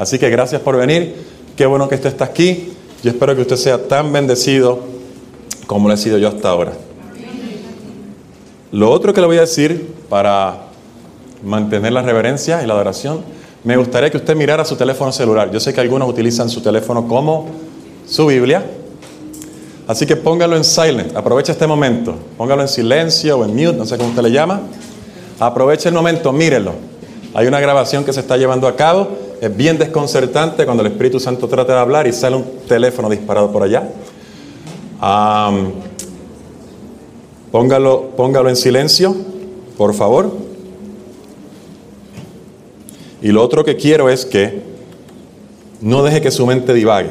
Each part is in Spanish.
Así que gracias por venir. Qué bueno que usted está aquí. Yo espero que usted sea tan bendecido como lo he sido yo hasta ahora. Lo otro que le voy a decir para mantener la reverencia y la adoración, me gustaría que usted mirara su teléfono celular. Yo sé que algunos utilizan su teléfono como su Biblia. Así que póngalo en silent, aprovecha este momento, póngalo en silencio o en mute, no sé cómo usted le llama. Aproveche el momento, mírelo. Hay una grabación que se está llevando a cabo, es bien desconcertante cuando el Espíritu Santo trata de hablar y sale un teléfono disparado por allá. póngalo, póngalo en silencio, por favor. Y lo otro que quiero es que no deje que su mente divague.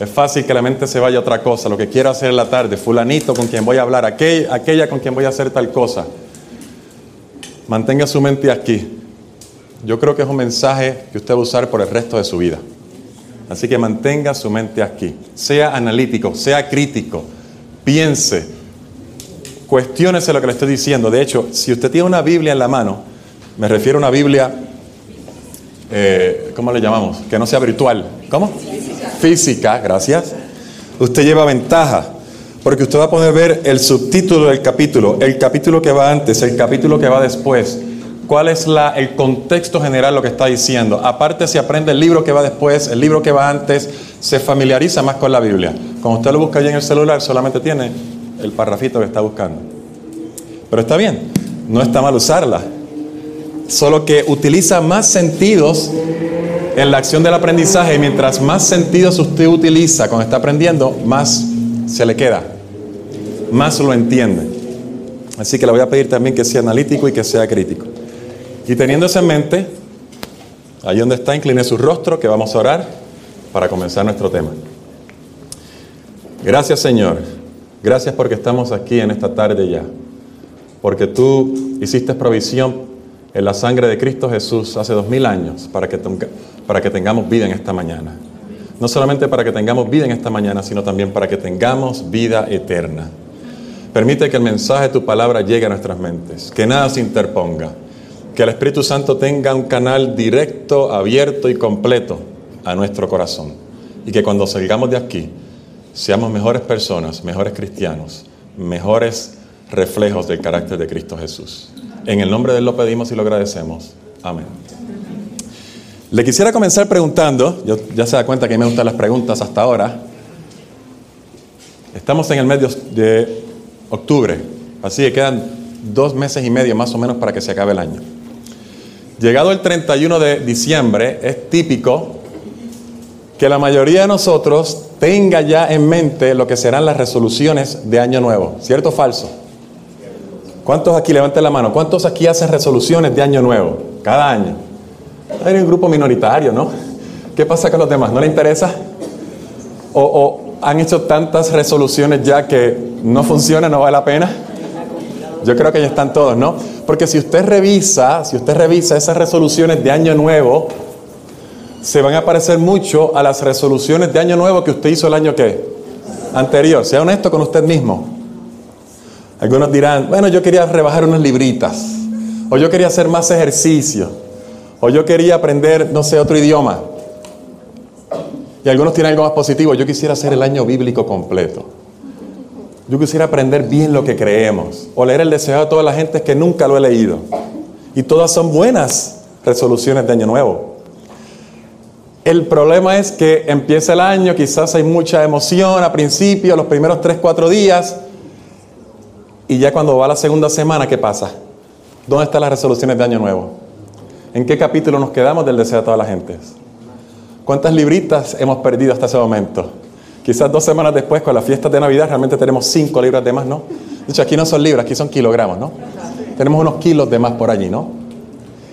Es fácil que la mente se vaya a otra cosa. Lo que quiero hacer en la tarde, fulanito con quien voy a hablar, aquella con quien voy a hacer tal cosa. Mantenga su mente aquí. Yo creo que es un mensaje que usted va a usar por el resto de su vida. Así que mantenga su mente aquí. Sea analítico, sea crítico. Piense. Cuestiónese lo que le estoy diciendo. De hecho, si usted tiene una Biblia en la mano, me refiero a una Biblia, eh, ¿cómo le llamamos? Que no sea virtual. ¿Cómo? física, gracias, usted lleva ventaja, porque usted va a poder ver el subtítulo del capítulo, el capítulo que va antes, el capítulo que va después, cuál es el contexto general, lo que está diciendo. Aparte, si aprende el libro que va después, el libro que va antes, se familiariza más con la Biblia. Cuando usted lo busca allí en el celular, solamente tiene el parrafito que está buscando. Pero está bien, no está mal usarla, solo que utiliza más sentidos en la acción del aprendizaje, mientras más sentidos usted utiliza cuando está aprendiendo, más se le queda, más lo entiende. Así que le voy a pedir también que sea analítico y que sea crítico. Y teniendo eso en mente, ahí donde está, incline su rostro, que vamos a orar para comenzar nuestro tema. Gracias Señor, gracias porque estamos aquí en esta tarde ya, porque tú hiciste provisión en la sangre de Cristo Jesús hace dos mil años para que, para que tengamos vida en esta mañana. No solamente para que tengamos vida en esta mañana, sino también para que tengamos vida eterna. Permite que el mensaje de tu palabra llegue a nuestras mentes, que nada se interponga, que el Espíritu Santo tenga un canal directo, abierto y completo a nuestro corazón. Y que cuando salgamos de aquí, seamos mejores personas, mejores cristianos, mejores reflejos del carácter de Cristo Jesús. En el nombre de Él lo pedimos y lo agradecemos. Amén. Le quisiera comenzar preguntando, ya se da cuenta que me gustan las preguntas hasta ahora. Estamos en el mes de octubre, así que quedan dos meses y medio más o menos para que se acabe el año. Llegado el 31 de diciembre, es típico que la mayoría de nosotros tenga ya en mente lo que serán las resoluciones de Año Nuevo. ¿Cierto o falso? ¿Cuántos aquí, levanten la mano, cuántos aquí hacen resoluciones de año nuevo? Cada año. Hay un grupo minoritario, ¿no? ¿Qué pasa con los demás? ¿No le interesa? ¿O, han hecho tantas resoluciones ya que no funciona, no vale la pena? Yo creo que ya están todos, ¿no? Porque si usted revisa, si usted revisa esas resoluciones de año nuevo, se van a parecer mucho a las resoluciones de año nuevo que usted hizo el año que anterior. Sea honesto con usted mismo. Algunos dirán, bueno, yo quería rebajar unas libritas, o yo quería hacer más ejercicio, o yo quería aprender, no sé, otro idioma. Y algunos tienen algo más positivo, yo quisiera hacer el año bíblico completo. Yo quisiera aprender bien lo que creemos, o leer el deseo de toda la gente que nunca lo he leído. Y todas son buenas resoluciones de año nuevo. El problema es que empieza el año, quizás hay mucha emoción a principio, los primeros 3, 4 días, y ya cuando va la segunda semana, ¿qué pasa? ¿Dónde están las resoluciones de Año Nuevo? ¿En qué capítulo nos quedamos del deseo de toda la gente? ¿Cuántas libritas hemos perdido hasta ese momento? Quizás dos semanas después, con las fiestas de Navidad, realmente tenemos cinco libras de más, ¿no? De hecho, aquí no son libras, aquí son kilogramos, ¿no? Tenemos unos kilos de más por allí, ¿no?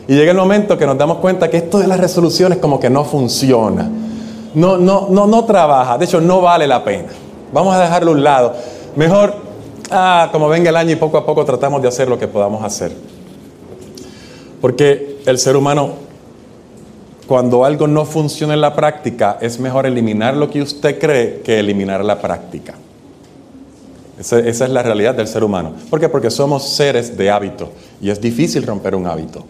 Y llega el momento que nos damos cuenta que esto de las resoluciones como que no funciona. No, no, no, no trabaja. De hecho, no vale la pena. Vamos a dejarlo a un lado. Mejor ah, como venga el año y poco a poco tratamos de hacer lo que podamos hacer. Porque el ser humano, cuando algo no funciona en la práctica, es mejor eliminar lo que usted cree que eliminar la práctica. Esa, es la realidad del ser humano. ¿Por qué? Porque somos seres de hábito y es difícil romper un hábito.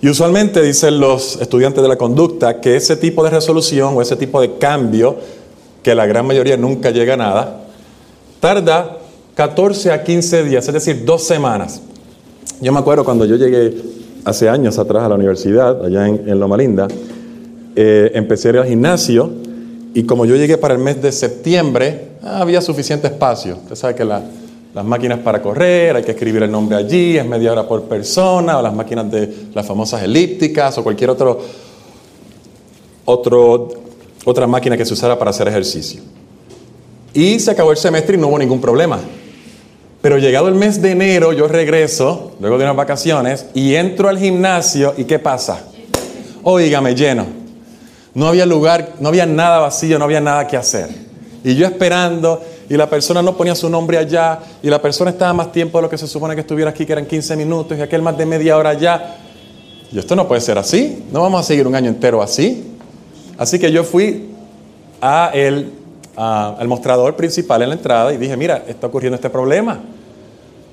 Y usualmente dicen los estudiantes de la conducta que ese tipo de resolución o ese tipo de cambio, que la gran mayoría nunca llega a nada, tarda 14 a 15 días, es decir, dos semanas. Yo me acuerdo cuando yo llegué hace años atrás a la universidad, allá en, Loma Linda, eh, empecé a ir al gimnasio y como yo llegué para el mes de septiembre, ah, había suficiente espacio. Usted sabe que la, las máquinas para correr, hay que escribir el nombre allí, es media hora por persona, o las máquinas de las famosas elípticas, o cualquier otro, otro, otra máquina que se usara para hacer ejercicio. Y se acabó el semestre y no hubo ningún problema. Pero llegado el mes de enero, yo regreso, luego de unas vacaciones, y entro al gimnasio, ¿y qué pasa? Óigame, lleno. No había lugar, no había nada vacío, no había nada que hacer. Y yo esperando, y la persona no ponía su nombre allá, y la persona estaba más tiempo de lo que se supone que estuviera aquí, que eran 15 minutos, y aquel más de media hora allá. Y esto no puede ser así, no vamos a seguir un año entero así. Así que yo fui a el, al mostrador principal en la entrada y dije, mira, está ocurriendo este problema.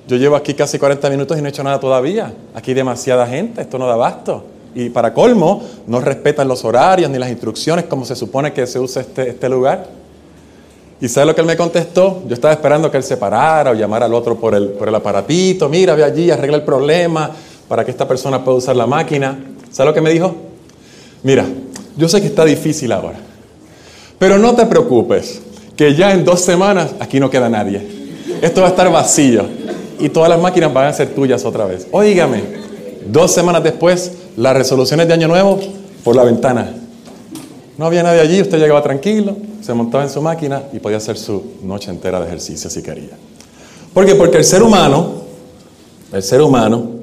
Yo llevo aquí casi 40 minutos y no he hecho nada todavía. Aquí hay demasiada gente, esto no da abasto. Y para colmo, no respetan los horarios ni las instrucciones como se supone que se usa este, este lugar. ¿Y sabe lo que él me contestó? Yo estaba esperando que él se parara o llamara al otro por el, por el aparatito. Mira, ve allí, arregla el problema para que esta persona pueda usar la máquina. ¿Sabe lo que me dijo? Mira, yo sé que está difícil ahora, pero no te preocupes, que ya en dos semanas aquí no queda nadie. Esto va a estar vacío y todas las máquinas van a ser tuyas otra vez. Óigame, dos semanas después, las resoluciones de Año Nuevo por la ventana. No había nadie allí, usted llegaba tranquilo, se montaba en su máquina y podía hacer su noche entera de ejercicio si quería. ¿Por qué? Porque el ser humano, el ser humano,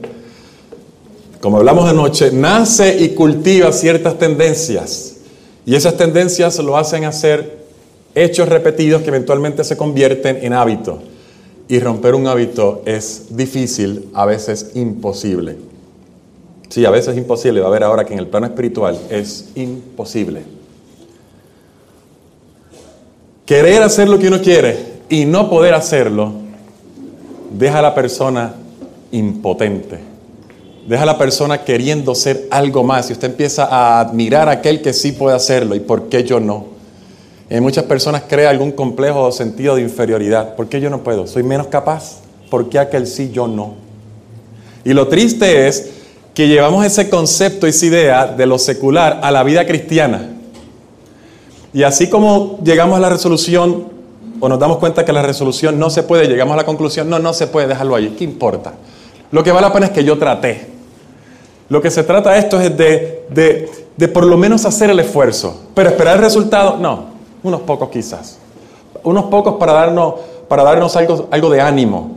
como hablamos anoche, nace y cultiva ciertas tendencias. Y esas tendencias lo hacen hacer hechos repetidos que eventualmente se convierten en hábito. Y romper un hábito es difícil, a veces imposible. Sí, a veces imposible. Va a ver ahora que en el plano espiritual es imposible. Querer hacer lo que uno quiere y no poder hacerlo deja a la persona impotente. Deja a la persona queriendo ser algo más y usted empieza a admirar a aquel que sí puede hacerlo y por qué yo no. En muchas personas crea algún complejo o sentido de inferioridad. ¿Por qué yo no puedo? ¿Soy menos capaz? ¿Por qué aquel sí yo no? Y lo triste es que llevamos ese concepto, esa idea de lo secular a la vida cristiana. Y así como llegamos a la resolución, o nos damos cuenta que la resolución no se puede, llegamos a la conclusión, no, no se puede dejarlo ahí, ¿qué importa? Lo que vale la pena es que yo traté. Lo que se trata de esto es de, de, por lo menos hacer el esfuerzo, pero esperar el resultado, no, unos pocos quizás. Unos pocos para darnos, para darnos algo, algo de ánimo.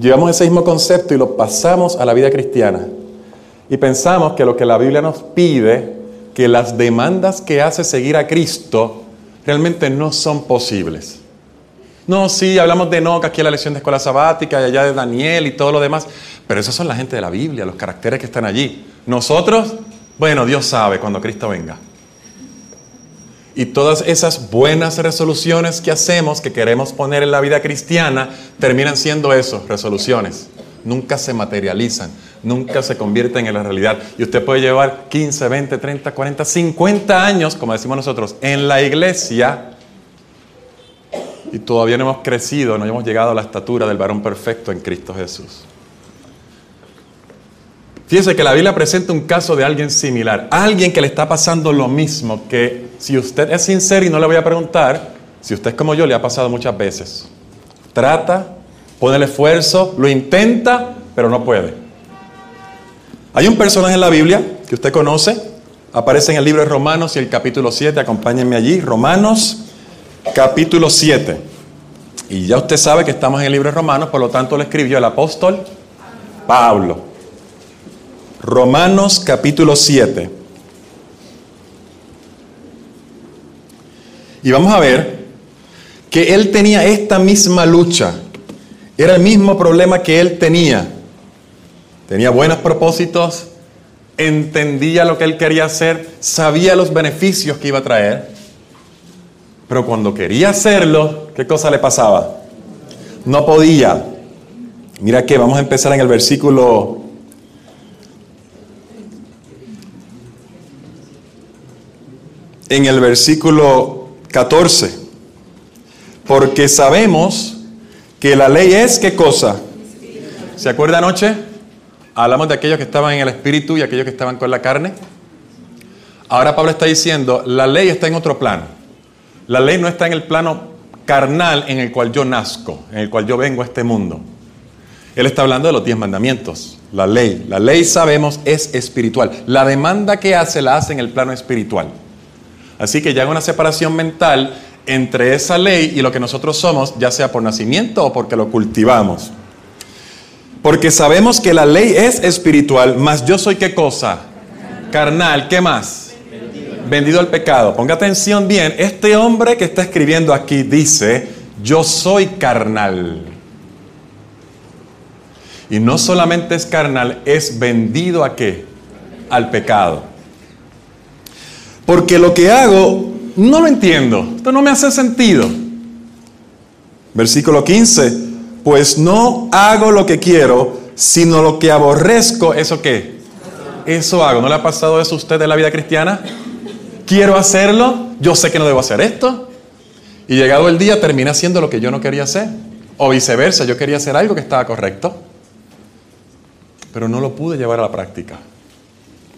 Llevamos ese mismo concepto y lo pasamos a la vida cristiana. Y pensamos que lo que la Biblia nos pide que las demandas que hace seguir a Cristo realmente no son posibles. No, sí, hablamos de Enoch aquí en la lección de escuela sabática y allá de Daniel y todo lo demás, pero esas son la gente de la Biblia, los caracteres que están allí. Nosotros, bueno, Dios sabe cuando Cristo venga. Y todas esas buenas resoluciones que hacemos, que queremos poner en la vida cristiana, terminan siendo eso, resoluciones. Nunca se materializan nunca se convierten en la realidad. Y usted puede llevar 15, 20, 30, 40, 50 años, como decimos nosotros, en la iglesia y todavía no hemos crecido, no hemos llegado a la estatura del varón perfecto en Cristo Jesús. Fíjese que la Biblia presenta un caso de alguien similar, alguien que le está pasando lo mismo, que si usted es sincero y no le voy a preguntar, si usted es como yo, le ha pasado muchas veces. Trata, pone el esfuerzo, lo intenta, pero no puede. Hay un personaje en la Biblia que usted conoce, aparece en el libro de Romanos y el capítulo 7, acompáñenme allí, Romanos capítulo 7. Y ya usted sabe que estamos en el libro de Romanos, por lo tanto lo escribió el apóstol Pablo. Romanos capítulo 7. Y vamos a ver que él tenía esta misma lucha. Era el mismo problema que él tenía tenía buenos propósitos, entendía lo que él quería hacer, sabía los beneficios que iba a traer, pero cuando quería hacerlo, ¿qué cosa le pasaba? No podía. Mira que vamos a empezar en el versículo en el versículo 14. Porque sabemos que la ley es qué cosa? ¿Se acuerda anoche? Hablamos de aquellos que estaban en el espíritu y aquellos que estaban con la carne. Ahora Pablo está diciendo, la ley está en otro plano. La ley no está en el plano carnal en el cual yo nazco, en el cual yo vengo a este mundo. Él está hablando de los diez mandamientos, la ley. La ley sabemos es espiritual. La demanda que hace la hace en el plano espiritual. Así que ya hay una separación mental entre esa ley y lo que nosotros somos, ya sea por nacimiento o porque lo cultivamos. Porque sabemos que la ley es espiritual, mas yo soy qué cosa? Carnal, ¿qué más? Vendido al pecado. Ponga atención bien, este hombre que está escribiendo aquí dice, yo soy carnal. Y no solamente es carnal, es vendido a qué? Al pecado. Porque lo que hago no lo entiendo. Esto no me hace sentido. Versículo 15. Pues no hago lo que quiero, sino lo que aborrezco, ¿eso qué? Eso hago. ¿No le ha pasado eso a usted en la vida cristiana? Quiero hacerlo, yo sé que no debo hacer esto. Y llegado el día termina haciendo lo que yo no quería hacer. O viceversa, yo quería hacer algo que estaba correcto, pero no lo pude llevar a la práctica.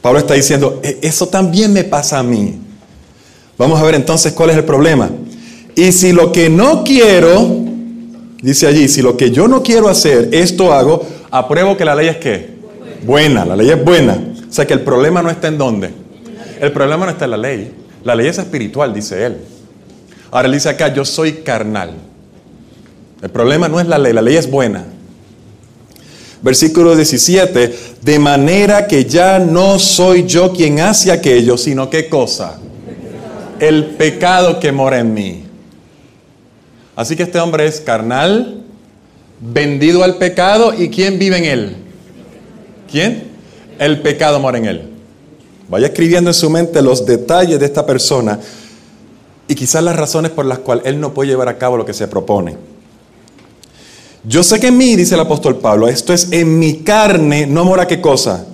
Pablo está diciendo, e-, eso también me pasa a mí. Vamos a ver entonces cuál es el problema. Y si lo que no quiero, dice allí, si lo que yo no quiero hacer, esto hago, apruebo que la ley es qué? Buena, la ley es buena. O sea que el problema no está en dónde. El problema no está en la ley. La ley es espiritual, dice él. Ahora él dice acá, yo soy carnal. El problema no es la ley, la ley es buena. Versículo 17, de manera que ya no soy yo quien hace aquello, sino qué cosa. El pecado que mora en mí. Así que este hombre es carnal, vendido al pecado y ¿quién vive en él? ¿Quién? El pecado mora en él. Vaya escribiendo en su mente los detalles de esta persona y quizás las razones por las cuales él no puede llevar a cabo lo que se propone. Yo sé que en mí, dice el apóstol Pablo, esto es en mi carne, no mora qué cosa,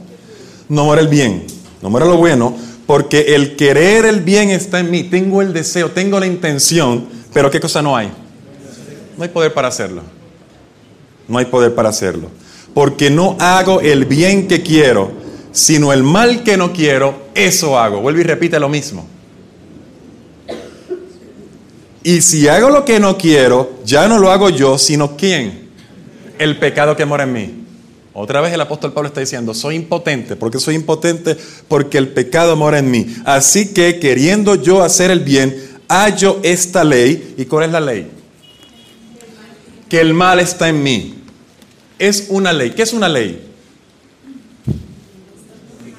no mora el bien, no mora lo bueno, porque el querer el bien está en mí, tengo el deseo, tengo la intención, pero ¿qué cosa no hay? No hay poder para hacerlo. No hay poder para hacerlo. Porque no hago el bien que quiero, sino el mal que no quiero, eso hago. Vuelve y repite lo mismo. Y si hago lo que no quiero, ya no lo hago yo, sino quién? El pecado que mora en mí. Otra vez el apóstol Pablo está diciendo, soy impotente. ¿Por qué soy impotente? Porque el pecado mora en mí. Así que queriendo yo hacer el bien, hallo esta ley. ¿Y cuál es la ley? Que el mal está en mí. Es una ley. ¿Qué es una ley?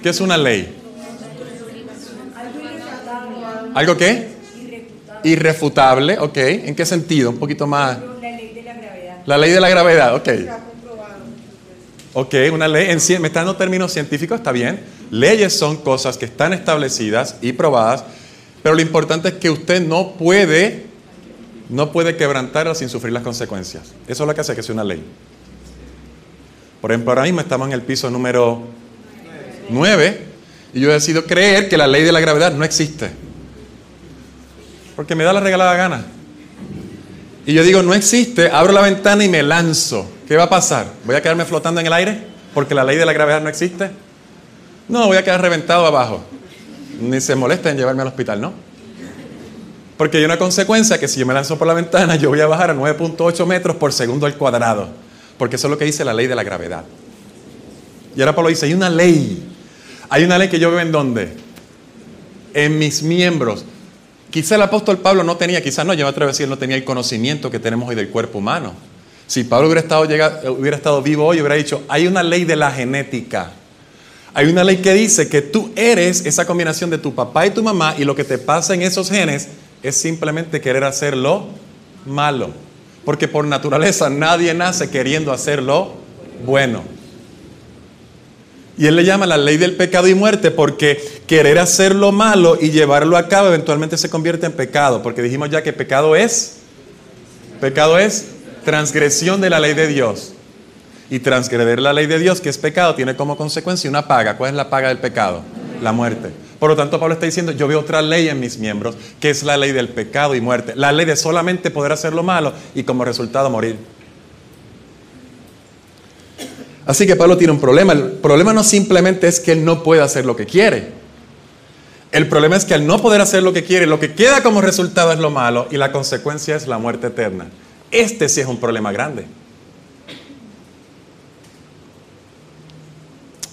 ¿Qué es una ley? ¿Algo qué? Irrefutable, ok. ¿En qué sentido? Un poquito más. La ley de la gravedad. La ley de la gravedad, ok. Ok, una ley, en, me está dando términos científicos, está bien. Leyes son cosas que están establecidas y probadas, pero lo importante es que usted no puede, no puede quebrantarlas sin sufrir las consecuencias. Eso es lo que hace que sea una ley. Por ejemplo, ahora mismo estamos en el piso número 9 y yo he decidido creer que la ley de la gravedad no existe. Porque me da la regalada gana. Y yo digo, no existe, abro la ventana y me lanzo. ¿Qué va a pasar? ¿Voy a quedarme flotando en el aire? Porque la ley de la gravedad no existe. No, voy a quedar reventado abajo. Ni se molesta en llevarme al hospital, ¿no? Porque hay una consecuencia que si yo me lanzo por la ventana, yo voy a bajar a 9.8 metros por segundo al cuadrado. Porque eso es lo que dice la ley de la gravedad. Y ahora Pablo dice, hay una ley. Hay una ley que yo veo en dónde? En mis miembros. Quizá el apóstol Pablo no tenía, quizás no, yo me atrevo a decir, no tenía el conocimiento que tenemos hoy del cuerpo humano. Si Pablo hubiera estado, hubiera estado vivo hoy, hubiera dicho, hay una ley de la genética. Hay una ley que dice que tú eres esa combinación de tu papá y tu mamá y lo que te pasa en esos genes es simplemente querer hacerlo malo. Porque por naturaleza nadie nace queriendo hacerlo bueno. Y él le llama la ley del pecado y muerte porque querer hacer lo malo y llevarlo a cabo eventualmente se convierte en pecado. Porque dijimos ya que pecado es, pecado es transgresión de la ley de Dios. Y transgreder la ley de Dios, que es pecado, tiene como consecuencia una paga. ¿Cuál es la paga del pecado? La muerte. Por lo tanto, Pablo está diciendo, yo veo otra ley en mis miembros, que es la ley del pecado y muerte. La ley de solamente poder hacer lo malo y como resultado morir. Así que Pablo tiene un problema. El problema no simplemente es que él no puede hacer lo que quiere. El problema es que al no poder hacer lo que quiere, lo que queda como resultado es lo malo y la consecuencia es la muerte eterna. Este sí es un problema grande.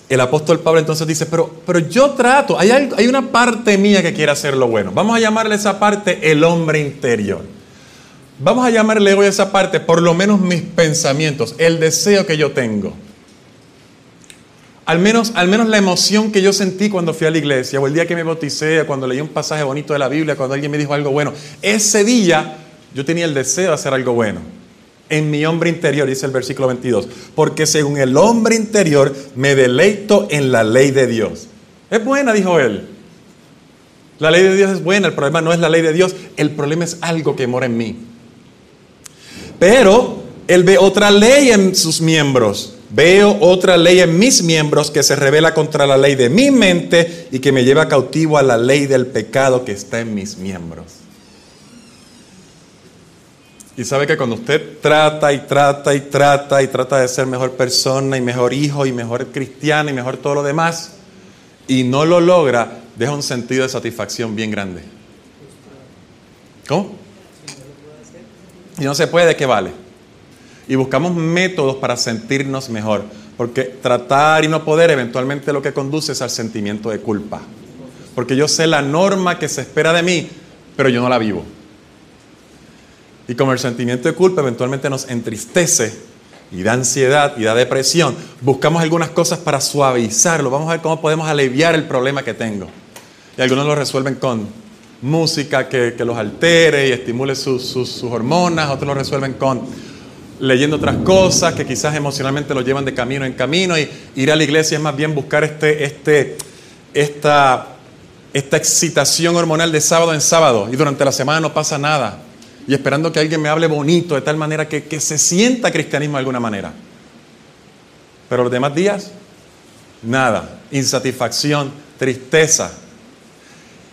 El apóstol Pablo entonces dice, pero, pero yo trato, hay, una parte mía que quiere hacer lo bueno. Vamos a llamarle esa parte el hombre interior. Vamos a llamarle hoy esa parte por lo menos mis pensamientos, el deseo que yo tengo. Al menos, al menos la emoción que yo sentí cuando fui a la iglesia, o el día que me bauticé, cuando leí un pasaje bonito de la Biblia, cuando alguien me dijo algo bueno. Ese día yo tenía el deseo de hacer algo bueno. En mi hombre interior, dice el versículo 22, porque según el hombre interior me deleito en la ley de Dios. Es buena, dijo él. La ley de Dios es buena, el problema no es la ley de Dios, el problema es algo que mora en mí. Pero él ve otra ley en sus miembros Veo otra ley en mis miembros que se revela contra la ley de mi mente y que me lleva cautivo a la ley del pecado que está en mis miembros. Y sabe que cuando usted trata y trata y trata y trata de ser mejor persona y mejor hijo y mejor cristiano y mejor todo lo demás, y no lo logra, deja un sentido de satisfacción bien grande. ¿Cómo? Y no se puede, ¿de qué vale? Y buscamos métodos para sentirnos mejor, porque tratar y no poder eventualmente lo que conduce es al sentimiento de culpa, porque yo sé la norma que se espera de mí, pero yo no la vivo. Y como el sentimiento de culpa eventualmente nos entristece y da ansiedad y da depresión, buscamos algunas cosas para suavizarlo, vamos a ver cómo podemos aliviar el problema que tengo. Y algunos lo resuelven con música que, los altere y estimule sus, sus hormonas, otros lo resuelven con leyendo otras cosas que quizás emocionalmente lo llevan de camino en camino y ir a la iglesia es más bien buscar este, este, esta, esta excitación hormonal de sábado en sábado y durante la semana no pasa nada y esperando que alguien me hable bonito de tal manera que, que se sienta cristianismo de alguna manera. Pero los demás días, nada, insatisfacción, tristeza.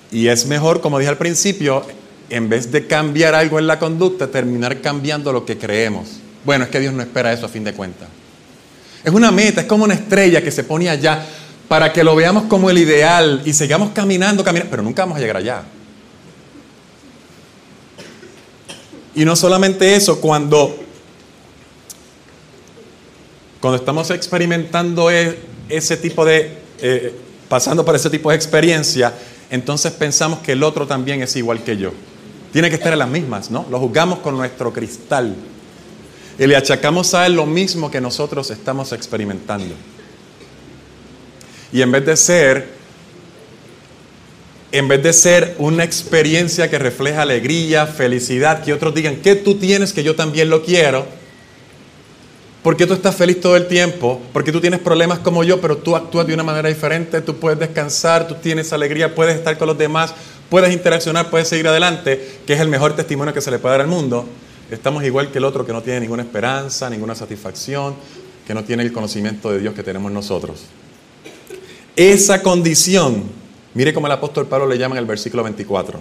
Y es mejor, como dije al principio, en vez de cambiar algo en la conducta, terminar cambiando lo que creemos. Bueno, es que Dios no espera eso a fin de cuentas. Es una meta, es como una estrella que se pone allá para que lo veamos como el ideal y sigamos caminando, caminando, pero nunca vamos a llegar allá. Y no solamente eso, cuando, cuando estamos experimentando e, ese tipo de, eh, pasando por ese tipo de experiencia, entonces pensamos que el otro también es igual que yo. Tiene que estar en las mismas, ¿no? Lo juzgamos con nuestro cristal y le achacamos a Él lo mismo que nosotros estamos experimentando. Y en vez de ser, en vez de ser una experiencia que refleja alegría, felicidad, que otros digan, ¿qué tú tienes que yo también lo quiero? ¿Por qué tú estás feliz todo el tiempo? Porque tú tienes problemas como yo, pero tú actúas de una manera diferente, tú puedes descansar, tú tienes alegría, puedes estar con los demás, puedes interaccionar, puedes seguir adelante, que es el mejor testimonio que se le puede dar al mundo. Estamos igual que el otro que no tiene ninguna esperanza, ninguna satisfacción, que no tiene el conocimiento de Dios que tenemos nosotros. Esa condición, mire cómo el apóstol Pablo le llama en el versículo 24.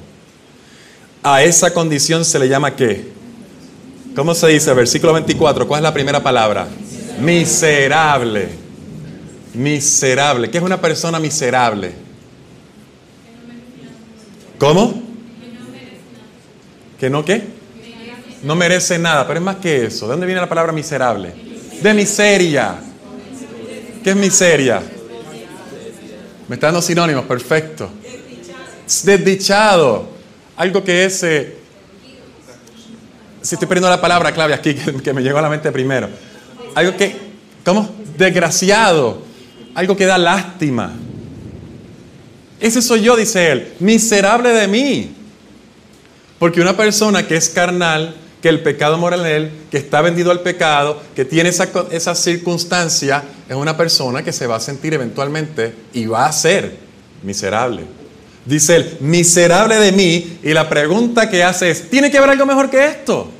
A esa condición se le llama qué? ¿Cómo se dice? Versículo 24, ¿cuál es la primera palabra? Miserable. Miserable. ¿Qué es una persona miserable? ¿Cómo? ¿Que no qué? No merece nada, pero es más que eso. ¿De dónde viene la palabra miserable? De miseria. ¿Qué es miseria? Me está dando sinónimos, perfecto. Desdichado. Algo que es... Eh, si estoy perdiendo la palabra clave aquí, que, me llegó a la mente primero. Algo que... ¿Cómo? Desgraciado. Algo que da lástima. Ese soy yo, dice él. Miserable de mí. Porque una persona que es carnal que el pecado mora en él, que está vendido al pecado, que tiene esa, circunstancia, es una persona que se va a sentir eventualmente y va a ser miserable. Dice él, miserable de mí, y la pregunta que hace es, ¿tiene que haber algo mejor que esto?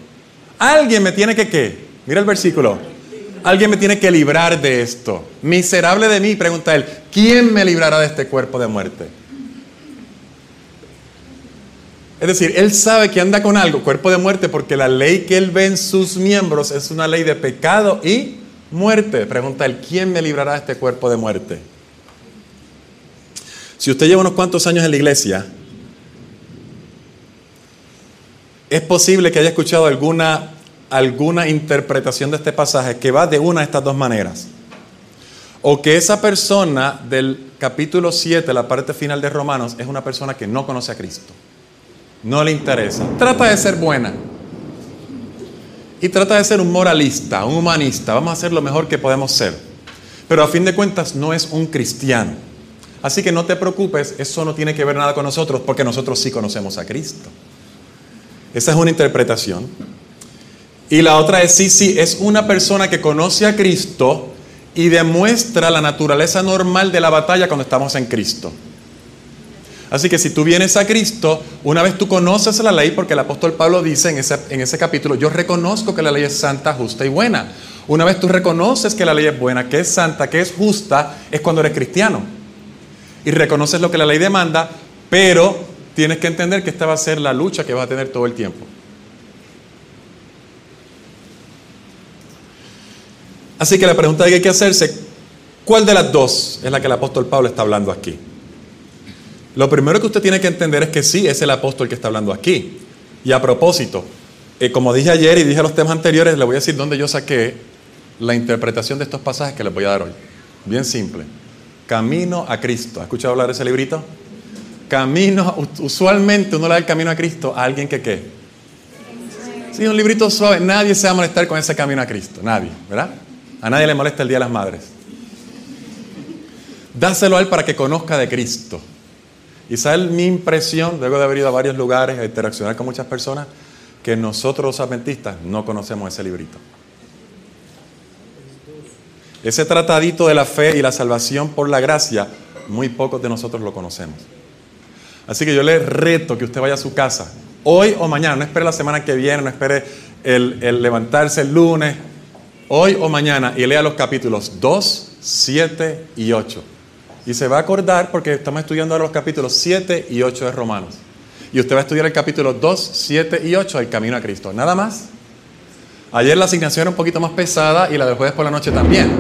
Alguien me tiene que qué? Mira el versículo. Alguien me tiene que librar de esto. Miserable de mí, pregunta él, ¿quién me librará de este cuerpo de muerte? Es decir, él sabe que anda con algo, cuerpo de muerte, porque la ley que él ve en sus miembros es una ley de pecado y muerte. Pregunta él, ¿quién me librará de este cuerpo de muerte? Si usted lleva unos cuantos años en la iglesia, es posible que haya escuchado alguna, alguna interpretación de este pasaje que va de una de estas dos maneras. O que esa persona del capítulo 7, la parte final de Romanos, es una persona que no conoce a Cristo. No le interesa. Trata de ser buena. Y trata de ser un moralista, un humanista. Vamos a hacer lo mejor que podemos ser. Pero a fin de cuentas no es un cristiano. Así que no te preocupes, eso no tiene que ver nada con nosotros, porque nosotros sí conocemos a Cristo. Esa es una interpretación. Y la otra es, sí, sí, es una persona que conoce a Cristo y demuestra la naturaleza normal de la batalla cuando estamos en Cristo. Así que si tú vienes a Cristo, una vez tú conoces la ley, porque el apóstol Pablo dice en ese, en ese capítulo, yo reconozco que la ley es santa, justa y buena. Una vez tú reconoces que la ley es buena, que es santa, que es justa, es cuando eres cristiano. Y reconoces lo que la ley demanda, pero tienes que entender que esta va a ser la lucha que vas a tener todo el tiempo. Así que la pregunta que hay que hacerse, ¿cuál de las dos es la que el apóstol Pablo está hablando aquí? Lo primero que usted tiene que entender es que sí, es el apóstol que está hablando aquí. Y a propósito, eh, como dije ayer y dije los temas anteriores, le voy a decir dónde yo saqué la interpretación de estos pasajes que les voy a dar hoy. Bien simple. Camino a Cristo. ¿Ha escuchado hablar de ese librito? Camino, usualmente uno le da el camino a Cristo a alguien que qué. Sí, un librito suave. Nadie se va a molestar con ese camino a Cristo. Nadie, ¿verdad? A nadie le molesta el Día de las Madres. Dáselo a él para que conozca de Cristo. Y sabe mi impresión, luego de haber ido a varios lugares a interaccionar con muchas personas, que nosotros los adventistas no conocemos ese librito. Ese tratadito de la fe y la salvación por la gracia, muy pocos de nosotros lo conocemos. Así que yo le reto que usted vaya a su casa, hoy o mañana, no espere la semana que viene, no espere el, el levantarse el lunes, hoy o mañana y lea los capítulos 2, 7 y 8. Y se va a acordar porque estamos estudiando ahora los capítulos 7 y 8 de Romanos. Y usted va a estudiar el capítulo 2, 7 y 8, el camino a Cristo. Nada más. Ayer la asignación era un poquito más pesada y la del jueves por la noche también.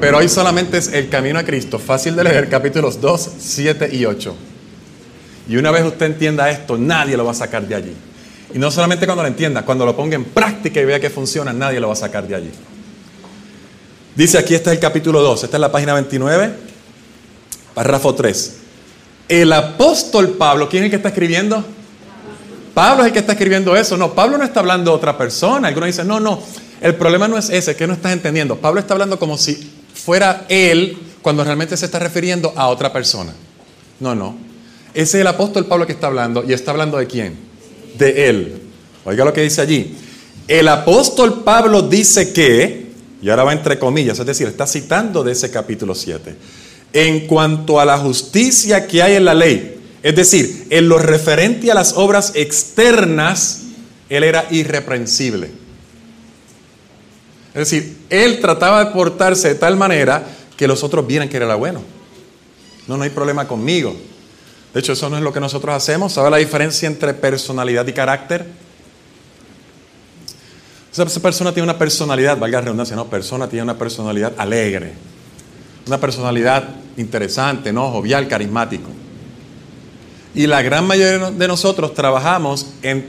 Pero hoy solamente es el camino a Cristo. Fácil de leer, capítulos 2, 7 y 8. Y una vez usted entienda esto, nadie lo va a sacar de allí. Y no solamente cuando lo entienda, cuando lo ponga en práctica y vea que funciona, nadie lo va a sacar de allí. Dice aquí, este es el capítulo 2, esta es la página 29, párrafo 3. El apóstol Pablo, ¿quién es el que está escribiendo? Pablo es el que está escribiendo eso. No, Pablo no está hablando de otra persona. Algunos dicen, no, no, el problema no es ese, que no estás entendiendo. Pablo está hablando como si fuera él cuando realmente se está refiriendo a otra persona. No, no. Ese es el apóstol Pablo que está hablando y está hablando de quién? De él. Oiga lo que dice allí. El apóstol Pablo dice que, y ahora va entre comillas, es decir, está citando de ese capítulo 7. En cuanto a la justicia que hay en la ley, es decir, en lo referente a las obras externas, él era irreprensible. Es decir, él trataba de portarse de tal manera que los otros vieran que era bueno. No, no hay problema conmigo. De hecho, eso no es lo que nosotros hacemos. ¿Sabe la diferencia entre personalidad y carácter? Esa persona tiene una personalidad, valga la redundancia, no, persona tiene una personalidad alegre, una personalidad interesante, ¿no? jovial, carismático. Y la gran mayoría de nosotros trabajamos en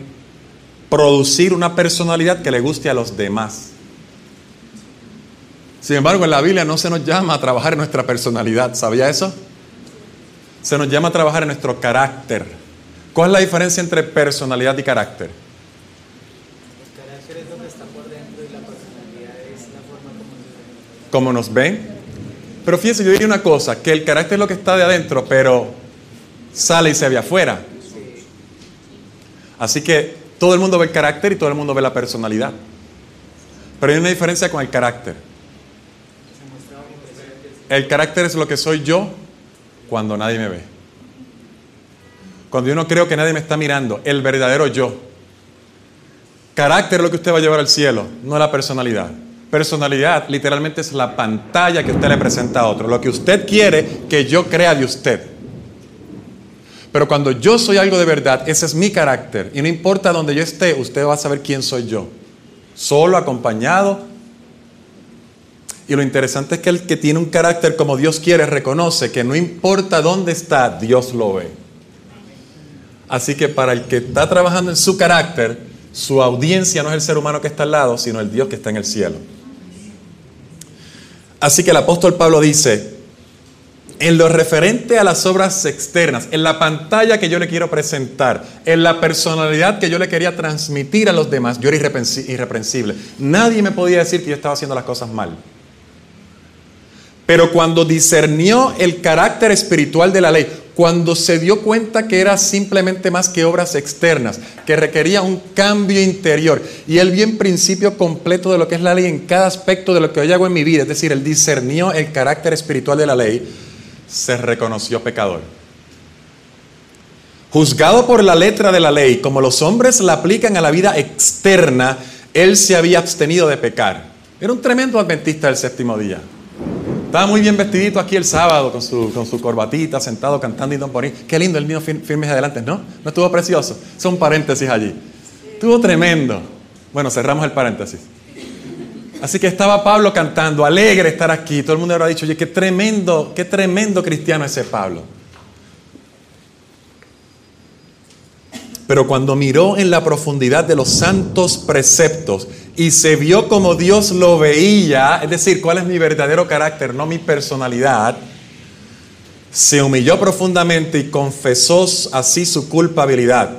producir una personalidad que le guste a los demás. Sin embargo, en la Biblia no se nos llama a trabajar en nuestra personalidad, ¿sabía eso? Se nos llama a trabajar en nuestro carácter. ¿Cuál es la diferencia entre personalidad y carácter? como nos ven. Pero fíjense, yo diría una cosa, que el carácter es lo que está de adentro, pero sale y se ve afuera. Así que todo el mundo ve el carácter y todo el mundo ve la personalidad. Pero hay una diferencia con el carácter. El carácter es lo que soy yo cuando nadie me ve. Cuando yo no creo que nadie me está mirando, el verdadero yo. Carácter es lo que usted va a llevar al cielo, no la personalidad. Personalidad literalmente es la pantalla que usted le presenta a otro, lo que usted quiere que yo crea de usted. Pero cuando yo soy algo de verdad, ese es mi carácter. Y no importa donde yo esté, usted va a saber quién soy yo. Solo, acompañado. Y lo interesante es que el que tiene un carácter como Dios quiere reconoce que no importa dónde está, Dios lo ve. Así que para el que está trabajando en su carácter, su audiencia no es el ser humano que está al lado, sino el Dios que está en el cielo. Así que el apóstol Pablo dice, en lo referente a las obras externas, en la pantalla que yo le quiero presentar, en la personalidad que yo le quería transmitir a los demás, yo era irreprensible. Nadie me podía decir que yo estaba haciendo las cosas mal. Pero cuando discernió el carácter espiritual de la ley, cuando se dio cuenta que era simplemente más que obras externas, que requería un cambio interior, y él vio en principio completo de lo que es la ley en cada aspecto de lo que hoy hago en mi vida, es decir, él discernió el carácter espiritual de la ley, se reconoció pecador. Juzgado por la letra de la ley, como los hombres la aplican a la vida externa, él se había abstenido de pecar. Era un tremendo adventista del séptimo día. Estaba muy bien vestidito aquí el sábado con su, con su corbatita, sentado cantando y don por Qué lindo el mío firmes adelante, ¿no? ¿No estuvo precioso? Son paréntesis allí. Estuvo tremendo. Bueno, cerramos el paréntesis. Así que estaba Pablo cantando, alegre estar aquí. Todo el mundo habrá dicho, oye, qué tremendo, qué tremendo cristiano ese Pablo. Pero cuando miró en la profundidad de los santos preceptos y se vio como Dios lo veía, es decir, cuál es mi verdadero carácter, no mi personalidad, se humilló profundamente y confesó así su culpabilidad.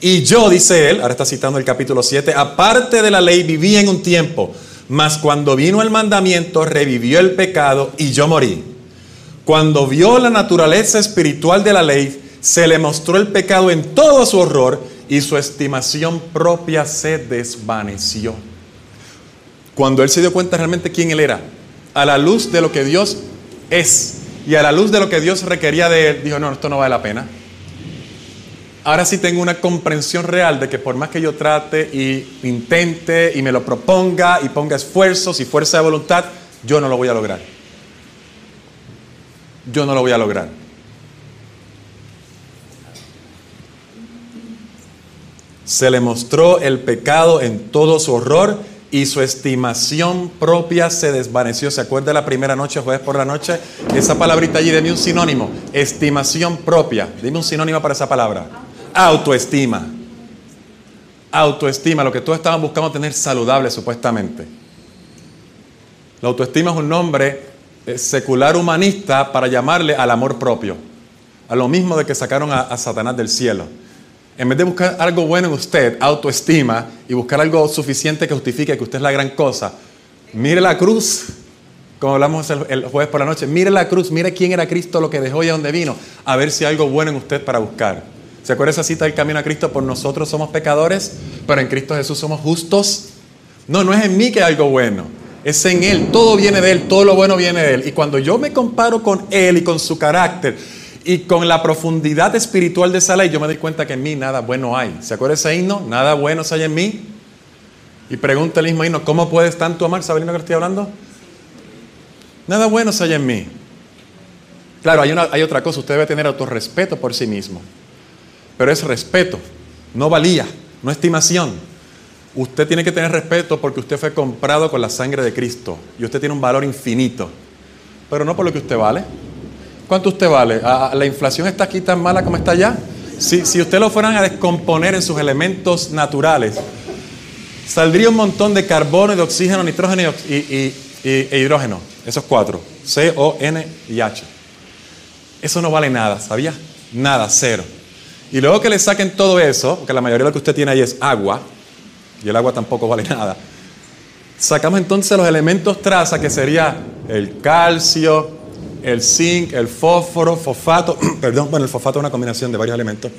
Y yo, dice él, ahora está citando el capítulo 7, aparte de la ley viví en un tiempo mas cuando vino el mandamiento, revivió el pecado y yo morí. Cuando vio la naturaleza espiritual de la ley, se le mostró el pecado en todo su horror y su estimación propia se desvaneció. Cuando él se dio cuenta realmente quién él era, a la luz de lo que Dios es y a la luz de lo que Dios requería de él, dijo, no, esto no vale la pena ahora sí tengo una comprensión real de que por más que yo trate y intente y me lo proponga y ponga esfuerzos y fuerza de voluntad, yo no lo voy a lograr. Yo no lo voy a lograr. Se le mostró el pecado en todo su horror y su estimación propia se desvaneció. ¿Se acuerda la primera noche, jueves por la noche? Esa palabrita allí, deme un sinónimo. Estimación propia. Dime un sinónimo para esa palabra autoestima. Autoestima, lo que todos estaban buscando tener saludable supuestamente. La autoestima es un nombre eh, secular humanista para llamarle al amor propio, a lo mismo de que sacaron a, a Satanás del cielo. En vez de buscar algo bueno en usted, autoestima, y buscar algo suficiente que justifique que usted es la gran cosa, mire la cruz, como hablamos el, jueves por la noche, mire la cruz, mire quién era Cristo, lo que dejó y a dónde vino, a ver si hay algo bueno en usted para buscar. ¿Se acuerda esa cita del camino a Cristo? Por nosotros somos pecadores, pero en Cristo Jesús somos justos. No, no es en mí que hay algo bueno. Es en Él. Todo viene de Él. Todo lo bueno viene de Él. Y cuando yo me comparo con Él y con su carácter y con la profundidad espiritual de esa ley, yo me doy cuenta que en mí nada bueno hay. ¿Se acuerda ese himno? Nada bueno hay en mí. Y pregunta el mismo himno, ¿cómo puedes tanto amar? ¿Saben lo que estoy hablando? Nada bueno hay en mí. Claro, hay, hay otra cosa. Usted debe tener autorrespeto por sí mismo pero es respeto, no valía, no estimación. Usted tiene que tener respeto porque usted fue comprado con la sangre de Cristo y usted tiene un valor infinito, pero no por lo que usted vale. ¿Cuánto usted vale? ¿La inflación está aquí tan mala como está allá? Si, si usted lo fueran a descomponer en sus elementos naturales, saldría un montón de carbono, de oxígeno, nitrógeno y, e hidrógeno. Esos cuatro. C, O, N y H. Eso no vale nada, ¿sabía? Nada, cero. Y luego que le saquen todo eso, porque la mayoría de lo que usted tiene ahí es agua, y el agua tampoco vale nada, sacamos entonces los elementos traza, que sería el calcio, el zinc, el fósforo, fosfato, perdón, bueno, el fosfato es una combinación de varios elementos,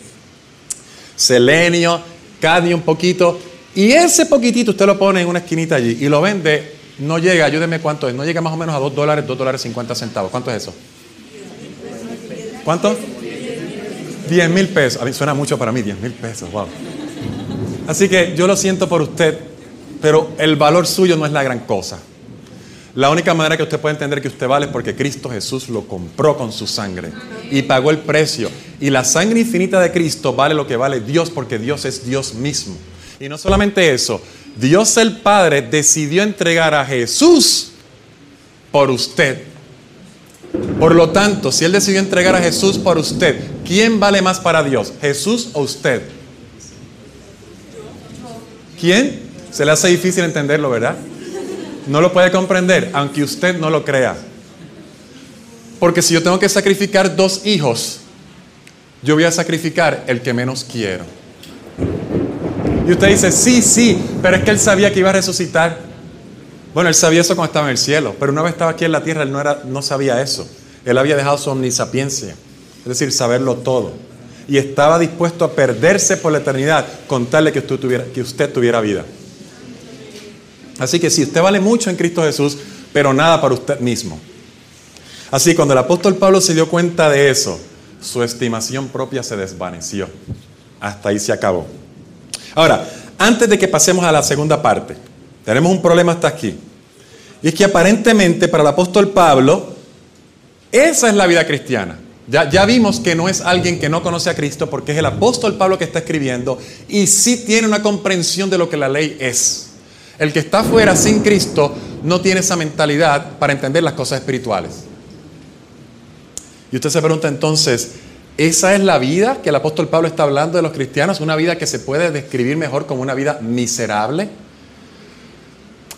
selenio, cadmio un poquito, y ese poquitito usted lo pone en una esquinita allí y lo vende, no llega, ayúdeme cuánto es, no llega más o menos a 2 dólares, 2 dólares 50 centavos. ¿Cuánto es eso? ¿Cuánto? 10 mil pesos. A mí suena mucho para mí, 10 mil pesos, wow. Así que yo lo siento por usted, pero el valor suyo no es la gran cosa. La única manera que usted puede entender que usted vale es porque Cristo Jesús lo compró con su sangre y pagó el precio. Y la sangre infinita de Cristo vale lo que vale Dios porque Dios es Dios mismo. Y no solamente eso, Dios el Padre decidió entregar a Jesús por usted. Por lo tanto, si Él decidió entregar a Jesús por usted, ¿quién vale más para Dios? ¿Jesús o usted? ¿Quién? Se le hace difícil entenderlo, ¿verdad? No lo puede comprender, aunque usted no lo crea. Porque si yo tengo que sacrificar dos hijos, yo voy a sacrificar el que menos quiero. Y usted dice, sí, sí, pero es que él sabía que iba a resucitar. Bueno, él sabía eso cuando estaba en el cielo, pero una vez estaba aquí en la tierra, él no, era, no sabía eso. Él había dejado su omnisapiencia, es decir, saberlo todo. Y estaba dispuesto a perderse por la eternidad con tal de que usted tuviera, que usted tuviera vida. Así que sí, usted vale mucho en Cristo Jesús, pero nada para usted mismo. Así cuando el apóstol Pablo se dio cuenta de eso, su estimación propia se desvaneció. Hasta ahí se acabó. Ahora, antes de que pasemos a la segunda parte, tenemos un problema hasta aquí. Y es que aparentemente para el apóstol Pablo, esa es la vida cristiana. Ya, ya, vimos que no es alguien que no conoce a Cristo porque es el apóstol Pablo que está escribiendo y sí tiene una comprensión de lo que la ley es. El que está fuera sin Cristo no tiene esa mentalidad para entender las cosas espirituales. Y usted se pregunta entonces, ¿esa es la vida que el apóstol Pablo está hablando de los cristianos? ¿Una vida que se puede describir mejor como una vida miserable?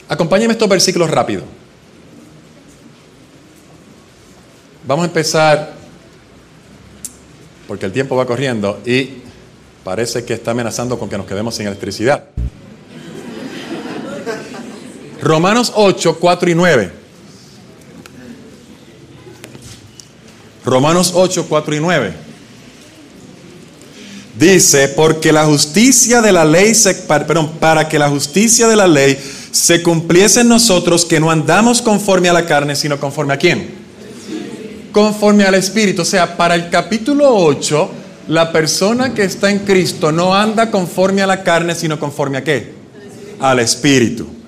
Acompáñenme estos versículos rápido. Vamos a empezar, porque el tiempo va corriendo y parece que está amenazando con que nos quedemos sin electricidad. Romanos 8, 4 y 9. Romanos 8, 4 y 9. Dice, porque la justicia de la ley, se, perdón, para que la justicia de la ley se cumpliese en nosotros, que no andamos conforme a la carne, sino conforme a quién? Conforme al Espíritu. O sea, para el capítulo 8, la persona que está en Cristo no anda conforme a la carne, sino conforme a qué? Al Espíritu.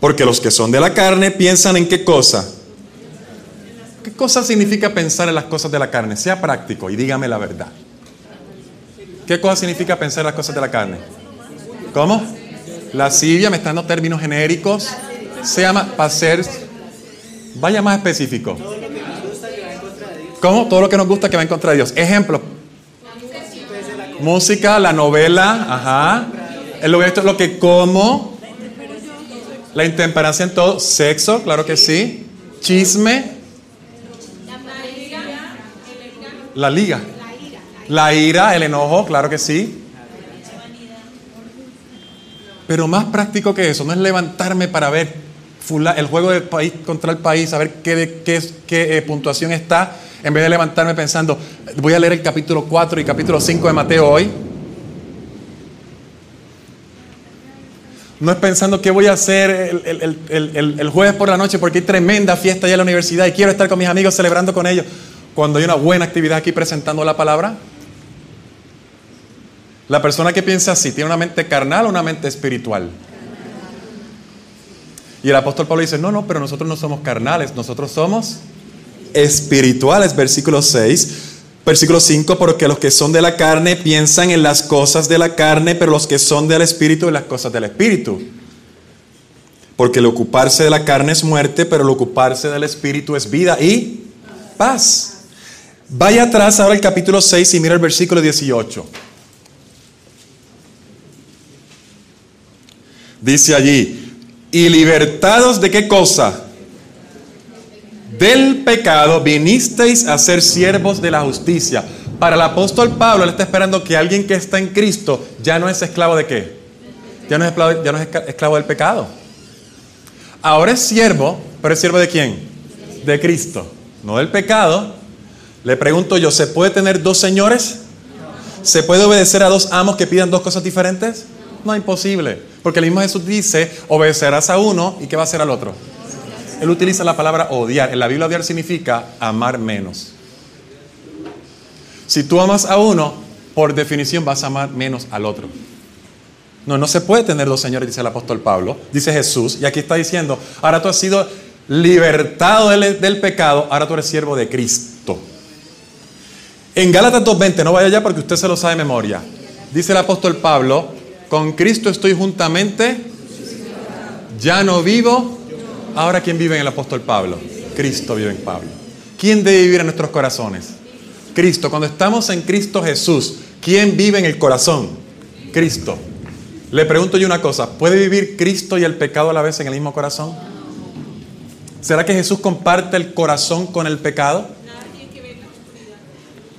Porque los que son de la carne piensan en qué cosa. ¿Qué cosa significa pensar en las cosas de la carne? Sea práctico y dígame la verdad. ¿Qué cosa significa pensar en las cosas de la carne? ¿Cómo? Lascivia, me están dando términos genéricos. Se llama para. Vaya más específico. ¿Cómo? Todo lo que nos gusta que va en contra de Dios. Ejemplo. Música, la novela, ajá. Lo que como, la intemperancia en todo. Sexo, claro que sí. Chisme. La liga. La ira, el enojo, claro que sí. Pero más práctico que eso, no es levantarme para ver el juego del país contra el país, a ver qué, qué, qué eh, puntuación está, en vez de levantarme pensando, voy a leer el capítulo 4 y capítulo 5 de Mateo hoy. No es pensando qué voy a hacer el, jueves por la noche porque hay tremenda fiesta allá en la universidad y quiero estar con mis amigos celebrando con ellos. Cuando hay una buena actividad aquí presentando la palabra. La persona que piensa así, ¿tiene una mente carnal o una mente espiritual? Y el apóstol Pablo dice, no, no, pero nosotros no somos carnales, nosotros somos espirituales, versículo 6. Versículo 5, porque los que son de la carne piensan en las cosas de la carne, pero los que son del Espíritu en las cosas del Espíritu. Porque el ocuparse de la carne es muerte, pero el ocuparse del Espíritu es vida y paz. Vaya atrás ahora el capítulo 6 y mira el versículo 18. Dice allí, y libertados de qué cosa? Del pecado vinisteis a ser siervos de la justicia. Para el apóstol Pablo, él está esperando que alguien que está en Cristo ya no es esclavo de qué? Ya no es esclavo, del pecado. Ahora es siervo, pero es siervo de quién? De Cristo, no del pecado. Le pregunto yo, ¿se puede tener dos señores? ¿Se puede obedecer a dos amos que pidan dos cosas diferentes? No, imposible. Porque el mismo Jesús dice, obedecerás a uno y ¿qué va a hacer al otro? Él utiliza la palabra odiar. En la Biblia odiar significa amar menos. Si tú amas a uno, por definición vas a amar menos al otro. No, no se puede tener dos señores, dice el apóstol Pablo, dice Jesús, y aquí está diciendo, ahora tú has sido libertado del, pecado, ahora tú eres siervo de Cristo. En Gálatas 2.20, no vaya allá porque usted se lo sabe de memoria. Dice el apóstol Pablo, con Cristo estoy juntamente, ya no vivo. Ahora, ¿quién vive en el apóstol Pablo? Cristo vive en Pablo. ¿Quién debe vivir en nuestros corazones? Cristo. Cuando estamos en Cristo Jesús, ¿quién vive en el corazón? Cristo. Le pregunto yo una cosa, ¿puede vivir Cristo y el pecado a la vez en el mismo corazón? ¿Será que Jesús comparte el corazón con el pecado?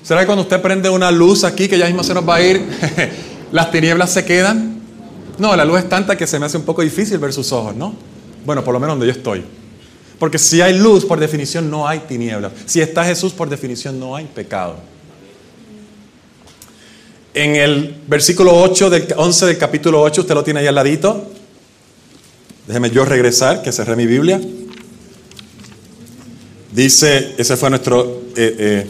¿Será que cuando usted prende una luz aquí, que ya mismo se nos va a ir, las tinieblas se quedan? No, la luz es tanta que se me hace un poco difícil ver sus ojos, ¿no? Bueno, por lo menos donde yo estoy. Porque si hay luz, por definición no hay tinieblas. Si está Jesús, por definición no hay pecado. En el versículo 8 del 11 del capítulo 8, usted lo tiene ahí al ladito. Déjeme yo regresar, que cerré mi Biblia. Dice, ese fue nuestro eh, eh,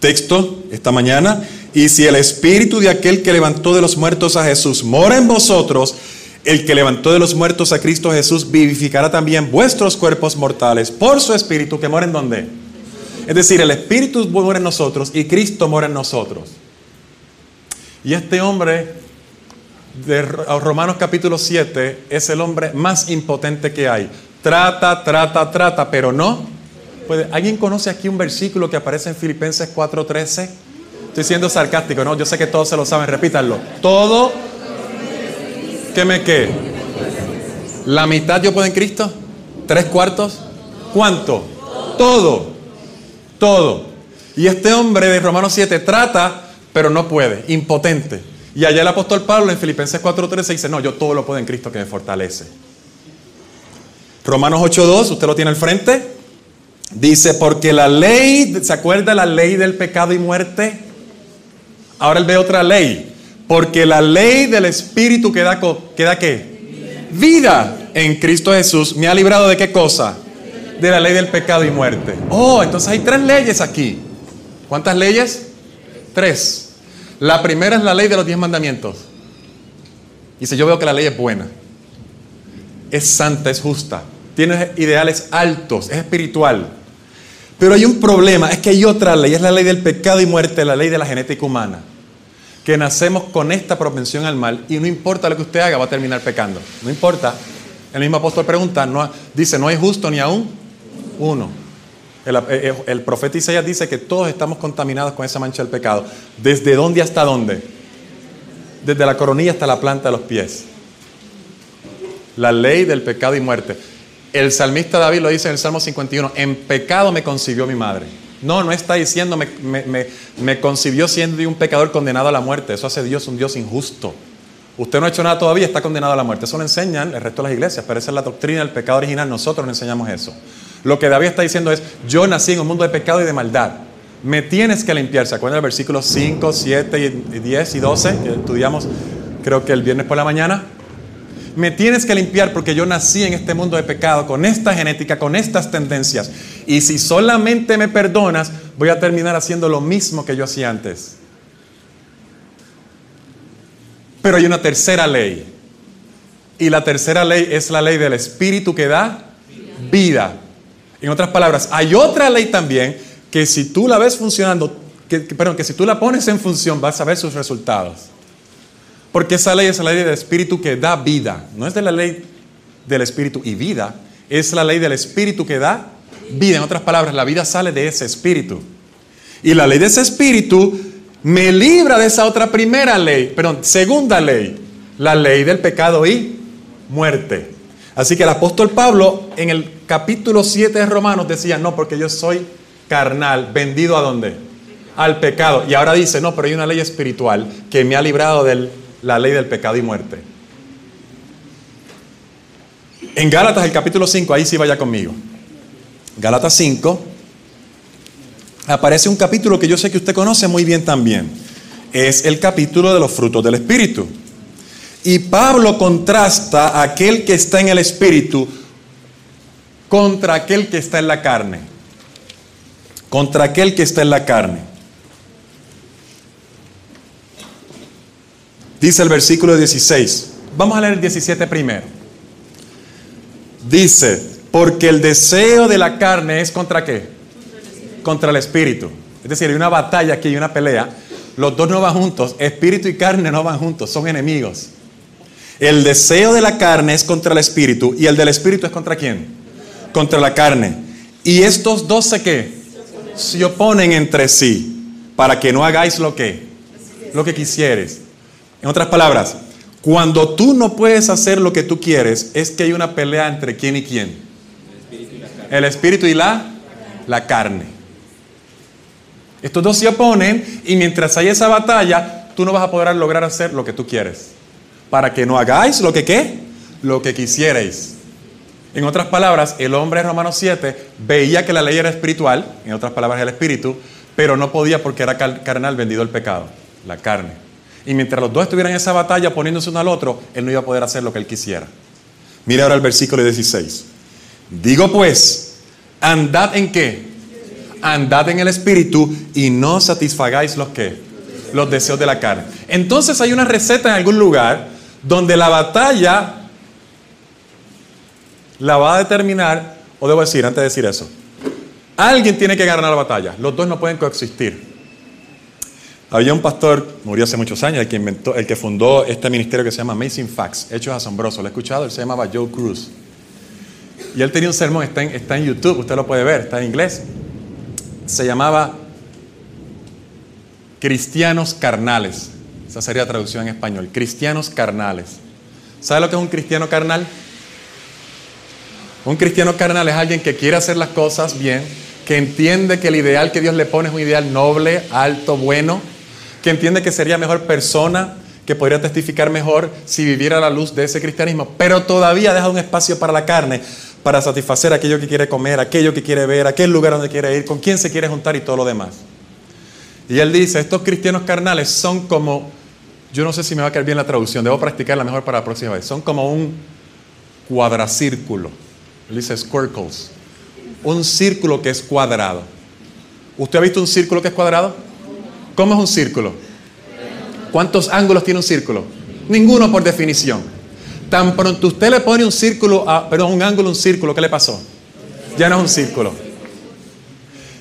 texto esta mañana. Y si el espíritu de aquel que levantó de los muertos a Jesús mora en vosotros, el que levantó de los muertos a Cristo Jesús vivificará también vuestros cuerpos mortales por su espíritu que mora en donde. Es decir, el espíritu mora en nosotros y Cristo mora en nosotros. Y este hombre de Romanos capítulo 7 es el hombre más impotente que hay. Trata, trata, trata, pero no. ¿Puede, ¿Alguien conoce aquí un versículo que aparece en Filipenses 4:13? Estoy siendo sarcástico, ¿no? Yo sé que todos se lo saben, repítanlo. Todo ¿Qué me qué? ¿La mitad yo puedo en Cristo? ¿Tres cuartos? ¿Cuánto? Todo. Todo. Y este hombre de Romanos 7 trata, pero no puede, impotente. Y allá el apóstol Pablo en Filipenses 4:13 dice, no, yo todo lo puedo en Cristo que me fortalece. Romanos 8:2, usted lo tiene al frente. Dice, porque la ley, ¿se acuerda la ley del pecado y muerte? Ahora él ve otra ley, porque la ley del Espíritu que da, qué? Vida en Cristo Jesús me ha librado de qué cosa? De la ley del pecado y muerte. Oh, entonces hay tres leyes aquí. ¿Cuántas leyes? Tres. La primera es la ley de los diez mandamientos. Dice, yo veo que la ley es buena. Es santa, es justa. Tiene ideales altos, es espiritual. Pero hay un problema, es que hay otra ley, es la ley del pecado y muerte, la ley de la genética humana que nacemos con esta propensión al mal y no importa lo que usted haga, va a terminar pecando. No importa. El mismo apóstol pregunta, no, dice, no hay justo ni aún uno. El, eh, eh, el, profeta Isaías dice que todos estamos contaminados con esa mancha del pecado. ¿Desde dónde hasta dónde? Desde la coronilla hasta la planta de los pies. La ley del pecado y muerte. El salmista David lo dice en el Salmo 51, en pecado me concibió mi madre. No, no está diciendo me, concibió siendo un pecador condenado a la muerte. Eso hace Dios un Dios injusto. Usted no ha hecho nada todavía, está condenado a la muerte. Eso lo enseñan el resto de las iglesias, pero esa es la doctrina del pecado original. Nosotros no enseñamos eso. Lo que David está diciendo es, yo nací en un mundo de pecado y de maldad. Me tienes que limpiar. ¿Se acuerdan del versículo 5, 7, 10 y 12 que estudiamos creo que el viernes por la mañana? Me tienes que limpiar porque yo nací en este mundo de pecado, con esta genética, con estas tendencias. Y si solamente me perdonas, voy a terminar haciendo lo mismo que yo hacía antes. Pero hay una tercera ley. Y la tercera ley es la ley del Espíritu que da vida. En otras palabras, hay otra ley también que si tú la ves funcionando, que, perdón, que si tú la pones en función vas a ver sus resultados. Porque esa ley es la ley del Espíritu que da vida. No es de la ley del Espíritu y vida, es la ley del Espíritu que da vida. En otras palabras, la vida sale de ese Espíritu. Y la ley de ese Espíritu me libra de esa otra primera ley, perdón, segunda ley, la ley del pecado y muerte. Así que el apóstol Pablo en el capítulo 7 de Romanos decía, no, porque yo soy carnal, vendido a dónde? Al pecado. Y ahora dice, no, pero hay una ley espiritual que me ha librado del la ley del pecado y muerte. En Gálatas, el capítulo 5, ahí sí vaya conmigo. Gálatas 5, aparece un capítulo que yo sé que usted conoce muy bien también. Es el capítulo de los frutos del Espíritu. Y Pablo contrasta aquel que está en el Espíritu contra aquel que está en la carne. Contra aquel que está en la carne. Dice el versículo 16. Vamos a leer el 17 primero. Dice, Porque el deseo de la carne es contra qué? Contra el espíritu. Es decir, hay una batalla aquí, hay una pelea. Los dos no van juntos. Espíritu y carne no van juntos, son enemigos. El deseo de la carne es contra el espíritu y el del espíritu es contra quién? Contra la carne. Y estos dos se qué? Se oponen entre sí para que no hagáis lo que lo que quisieres. En otras palabras, cuando tú no puedes hacer lo que tú quieres, es que hay una pelea entre quién y quién. El espíritu y la, la carne. Estos dos se oponen y mientras hay esa batalla, tú no vas a poder lograr hacer lo que tú quieres. Para que no hagáis lo que qué, lo que quisierais. En otras palabras, el hombre en Romanos 7 veía que la ley era espiritual, en otras palabras el espíritu, pero no podía porque era carnal vendido el pecado, la carne. Y mientras los dos estuvieran en esa batalla poniéndose uno al otro, él no iba a poder hacer lo que él quisiera. Mira ahora el versículo 16. Digo pues, andad en qué? Andad en el espíritu y no satisfagáis los que los deseos de la carne. Entonces hay una receta en algún lugar donde la batalla la va a determinar, o debo decir, antes de decir eso, alguien tiene que ganar la batalla. Los dos no pueden coexistir. Había un pastor, murió hace muchos años, el que, inventó, el que fundó este ministerio que se llama Amazing Facts, Hechos Asombrosos. ¿Lo he escuchado? Él se llamaba Joe Cruz. Y él tenía un sermón, está en, está en YouTube, usted lo puede ver, está en inglés. Se llamaba Cristianos Carnales. Esa sería la traducción en español. Cristianos Carnales. ¿Sabe lo que es un cristiano carnal? Un cristiano carnal es alguien que quiere hacer las cosas bien, que entiende que el ideal que Dios le pone es un ideal noble, alto, bueno, que entiende que sería mejor persona, que podría testificar mejor si viviera a la luz de ese cristianismo, pero todavía deja un espacio para la carne, para satisfacer aquello que quiere comer, aquello que quiere ver, aquel lugar donde quiere ir, con quién se quiere juntar y todo lo demás. Y él dice, estos cristianos carnales son como, yo no sé si me va a caer bien la traducción, debo practicarla mejor para la próxima vez, son como un cuadracírculo. Él dice squircles, un círculo que es cuadrado. ¿Usted ha visto un círculo que es cuadrado? ¿Cómo es un círculo? ¿Cuántos ángulos tiene un círculo? Ninguno por definición. Tan pronto usted le pone un círculo, a, perdón, un ángulo, un círculo, ¿qué le pasó? Ya no es un círculo.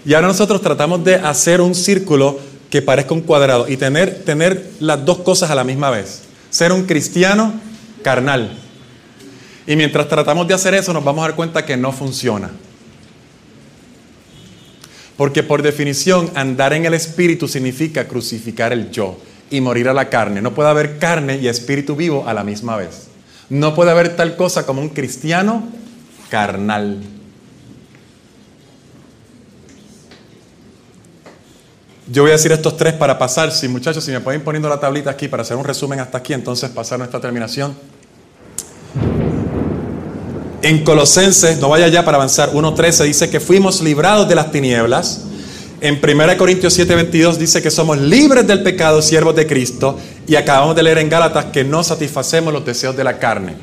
Y ahora nosotros tratamos de hacer un círculo que parezca un cuadrado y tener, tener las dos cosas a la misma vez. Ser un cristiano carnal. Y mientras tratamos de hacer eso nos vamos a dar cuenta que no funciona. Porque por definición, andar en el espíritu significa crucificar el yo y morir a la carne. No puede haber carne y espíritu vivo a la misma vez. No puede haber tal cosa como un cristiano carnal. Yo voy a decir estos tres para pasar. Si muchachos, si me pueden poniendo la tablita aquí para hacer un resumen hasta aquí, entonces pasar nuestra terminación. En Colosenses, no vaya ya para avanzar, 1.13 dice que fuimos librados de las tinieblas. En 1 Corintios 7.22 dice que somos libres del pecado, siervos de Cristo. Y acabamos de leer en Gálatas que no satisfacemos los deseos de la carne.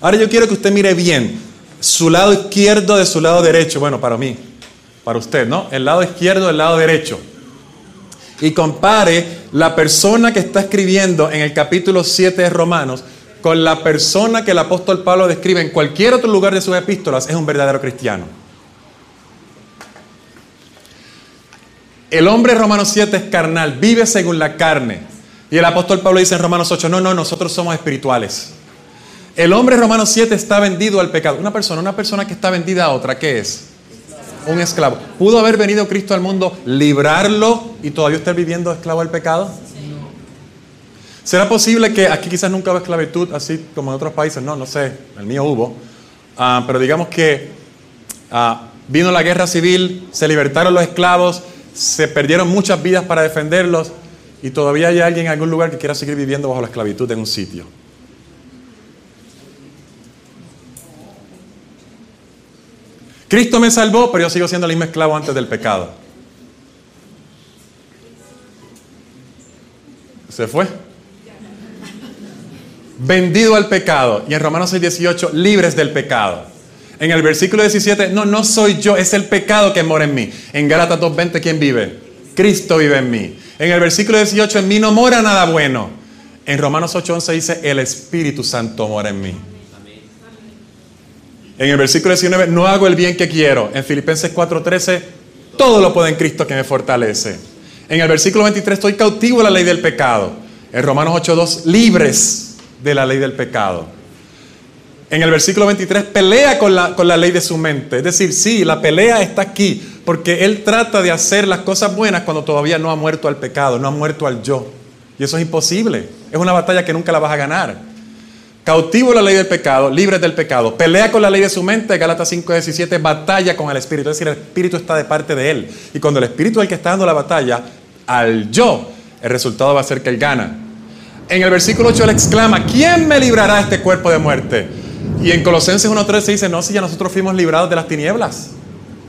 Ahora yo quiero que usted mire bien su lado izquierdo de su lado derecho. Bueno, para mí, para usted, ¿no? El lado izquierdo del lado derecho. Y compare la persona que está escribiendo en el capítulo 7 de Romanos con la persona que el apóstol Pablo describe en cualquier otro lugar de sus epístolas, es un verdadero cristiano. El hombre Romanos 7 es carnal, vive según la carne. Y el apóstol Pablo dice en Romanos 8, no, no, nosotros somos espirituales. El hombre Romanos 7 está vendido al pecado. Una persona, una persona que está vendida a otra, ¿qué es? Un esclavo. ¿Pudo haber venido Cristo al mundo, librarlo y todavía estar viviendo esclavo del pecado? ¿Será posible que aquí quizás nunca hubo esclavitud, así como en otros países? No, no sé, el mío hubo. Ah, pero digamos que ah, vino la guerra civil, se libertaron los esclavos, se perdieron muchas vidas para defenderlos y todavía hay alguien en algún lugar que quiera seguir viviendo bajo la esclavitud en un sitio. Cristo me salvó, pero yo sigo siendo el mismo esclavo antes del pecado. ¿Se fue? Vendido al pecado. Y en Romanos 6, 18, libres del pecado. En el versículo 17, no, no soy yo, es el pecado que mora en mí. En Gálatas 2.20, ¿quién vive? Cristo vive en mí. En el versículo 18, en mí no mora nada bueno. En Romanos 8.11 dice, el Espíritu Santo mora en mí. En el versículo 19, no hago el bien que quiero. En Filipenses 4:13, todo lo puedo en Cristo que me fortalece. En el versículo 23, estoy cautivo de la ley del pecado. En Romanos 8:2, libres de la ley del pecado. En el versículo 23, pelea con la, con la ley de su mente. Es decir, sí, la pelea está aquí, porque él trata de hacer las cosas buenas cuando todavía no ha muerto al pecado, no ha muerto al yo. Y eso es imposible. Es una batalla que nunca la vas a ganar. Cautivo la ley del pecado, libre del pecado. Pelea con la ley de su mente, Gálatas 5:17, batalla con el Espíritu. Es decir, el Espíritu está de parte de él. Y cuando el Espíritu es el que está dando la batalla, al yo, el resultado va a ser que él gana. En el versículo 8 él exclama, ¿quién me librará de este cuerpo de muerte? Y en Colosenses 1.3 se dice, no, si ya nosotros fuimos librados de las tinieblas.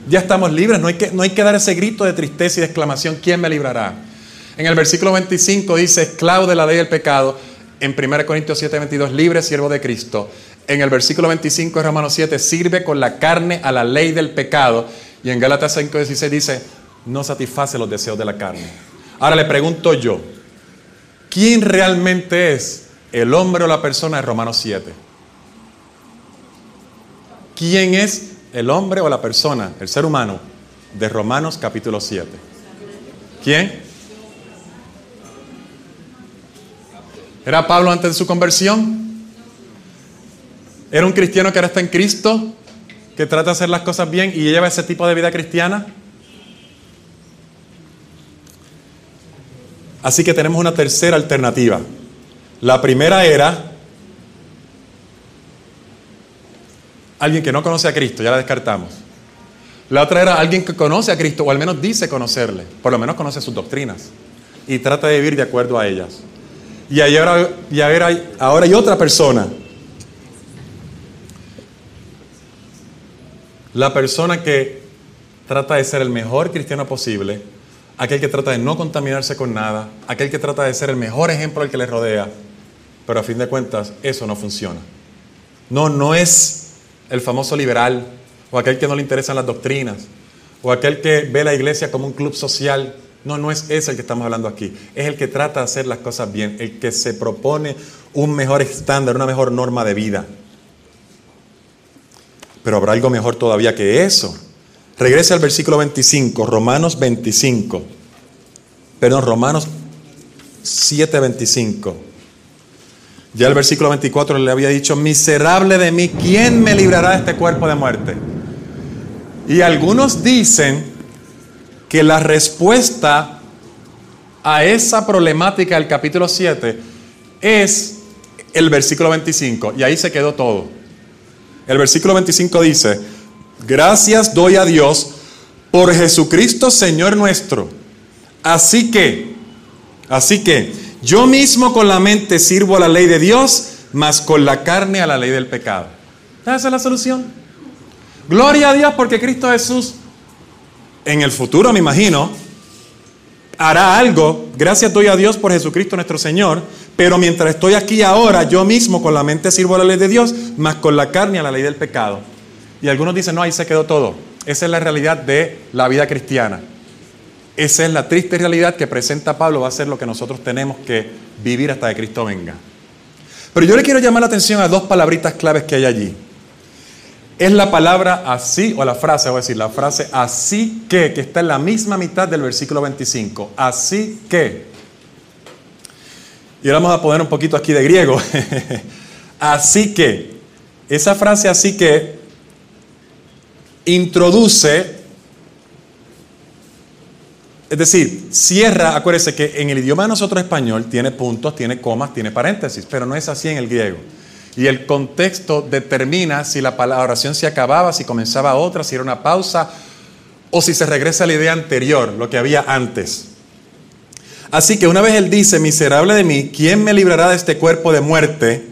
Ya estamos libres, no hay, que, dar ese grito de tristeza y de exclamación, ¿quién me librará? En el versículo 25 dice, esclavo de la ley del pecado. En 1 Corintios 7.22, libre siervo de Cristo. En el versículo 25 de Romanos 7, sirve con la carne a la ley del pecado. Y en Gálatas 5.16 dice, no satisface los deseos de la carne. Ahora le pregunto yo, ¿quién realmente es el hombre o la persona de Romanos 7? ¿Quién es el hombre o la persona, el ser humano, de Romanos capítulo 7? ¿Quién? ¿Era Pablo antes de su conversión? ¿Era un cristiano que ahora está en Cristo? ¿Que trata de hacer las cosas bien y lleva ese tipo de vida cristiana? Así que tenemos una tercera alternativa. La primera era alguien que no conoce a Cristo, ya la descartamos. La otra era alguien que conoce a Cristo, o al menos dice conocerle, por lo menos conoce sus doctrinas, y trata de vivir de acuerdo a ellas. Y, ahora, ahora hay otra persona. La persona que trata de ser el mejor cristiano posible, aquel que trata de no contaminarse con nada, aquel que trata de ser el mejor ejemplo al que le rodea, pero a fin de cuentas eso no funciona. No, no es el famoso liberal, o aquel que no le interesan las doctrinas, o aquel que ve la iglesia como un club social. No, no es ese el que estamos hablando aquí. Es el que trata de hacer las cosas bien, el que se propone un mejor estándar, una mejor norma de vida. Pero habrá algo mejor todavía que eso. Regrese al versículo 25, Romanos 25. Perdón, Romanos 7, 25. Ya el versículo 24 le había dicho, miserable de mí, ¿quién me librará de este cuerpo de muerte? Y algunos dicen que la respuesta a esa problemática del capítulo 7 es el versículo 25. Y ahí se quedó todo. El versículo 25 dice, gracias doy a Dios por Jesucristo Señor nuestro. Así que, así que, yo mismo con la mente sirvo a la ley de Dios, mas con la carne a la ley del pecado. Esa es la solución. Gloria a Dios porque Cristo Jesús, en el futuro me imagino, hará algo. Gracias doy a Dios por Jesucristo nuestro Señor. Pero mientras estoy aquí ahora, yo mismo con la mente sirvo a la ley de Dios, mas con la carne a la ley del pecado. Y algunos dicen, no, ahí se quedó todo. Esa es la realidad de la vida cristiana. Esa es la triste realidad que presenta Pablo, va a ser lo que nosotros tenemos que vivir hasta que Cristo venga. Pero yo le quiero llamar la atención a dos palabritas claves que hay allí. Es la palabra así, o la frase, voy a decir, la frase así que, que está en la misma mitad del versículo 25. Así que. Y ahora vamos a poner un poquito aquí de griego. así que. Esa frase así que introduce es decir, cierra, acuérdese que en el idioma nosotros español tiene puntos, tiene comas, tiene paréntesis, pero no es así en el griego. Y el contexto determina si la oración se acababa, si comenzaba otra, si era una pausa o si se regresa a la idea anterior, lo que había antes. Así que una vez él dice, miserable de mí, ¿quién me librará de este cuerpo de muerte?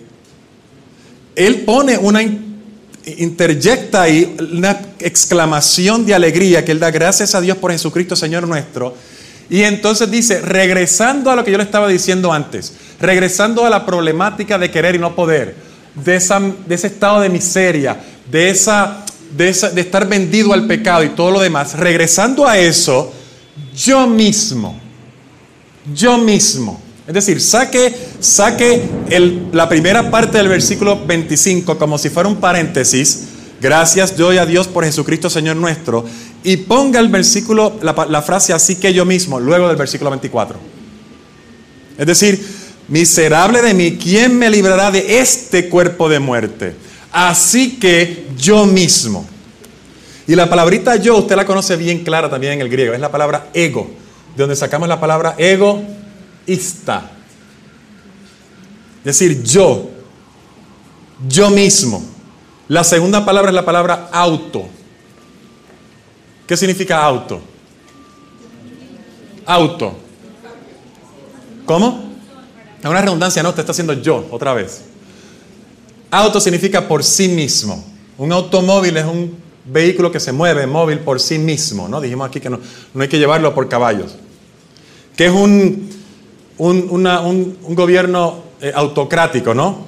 Él pone una interjecta ahí una exclamación de alegría que él da gracias a Dios por Jesucristo Señor nuestro. Y entonces dice, regresando a lo que yo le estaba diciendo antes, regresando a la problemática de querer y no poder, de, esa, de ese estado de miseria, de, esa, de, esa, de estar vendido al pecado y todo lo demás, regresando a eso, yo mismo, yo mismo, es decir, saque, saque la primera parte del versículo 25 como si fuera un paréntesis. Gracias doy a Dios por Jesucristo Señor nuestro. Y ponga el versículo, la, la frase así que yo mismo, luego del versículo 24. Es decir, miserable de mí, ¿quién me librará de este cuerpo de muerte? Así que yo mismo. Y la palabrita yo, usted la conoce bien clara también en el griego, es la palabra ego, de donde sacamos la palabra egoísta. Es decir, yo, yo mismo. La segunda palabra es la palabra auto. ¿Qué significa auto? Auto. ¿Cómo? Es una redundancia, no, te está haciendo yo otra vez. Auto significa por sí mismo. Un automóvil es un vehículo que se mueve móvil por sí mismo, ¿no? Dijimos aquí que no, no hay que llevarlo por caballos. Que es un, un, gobierno eh, autocrático, ¿no?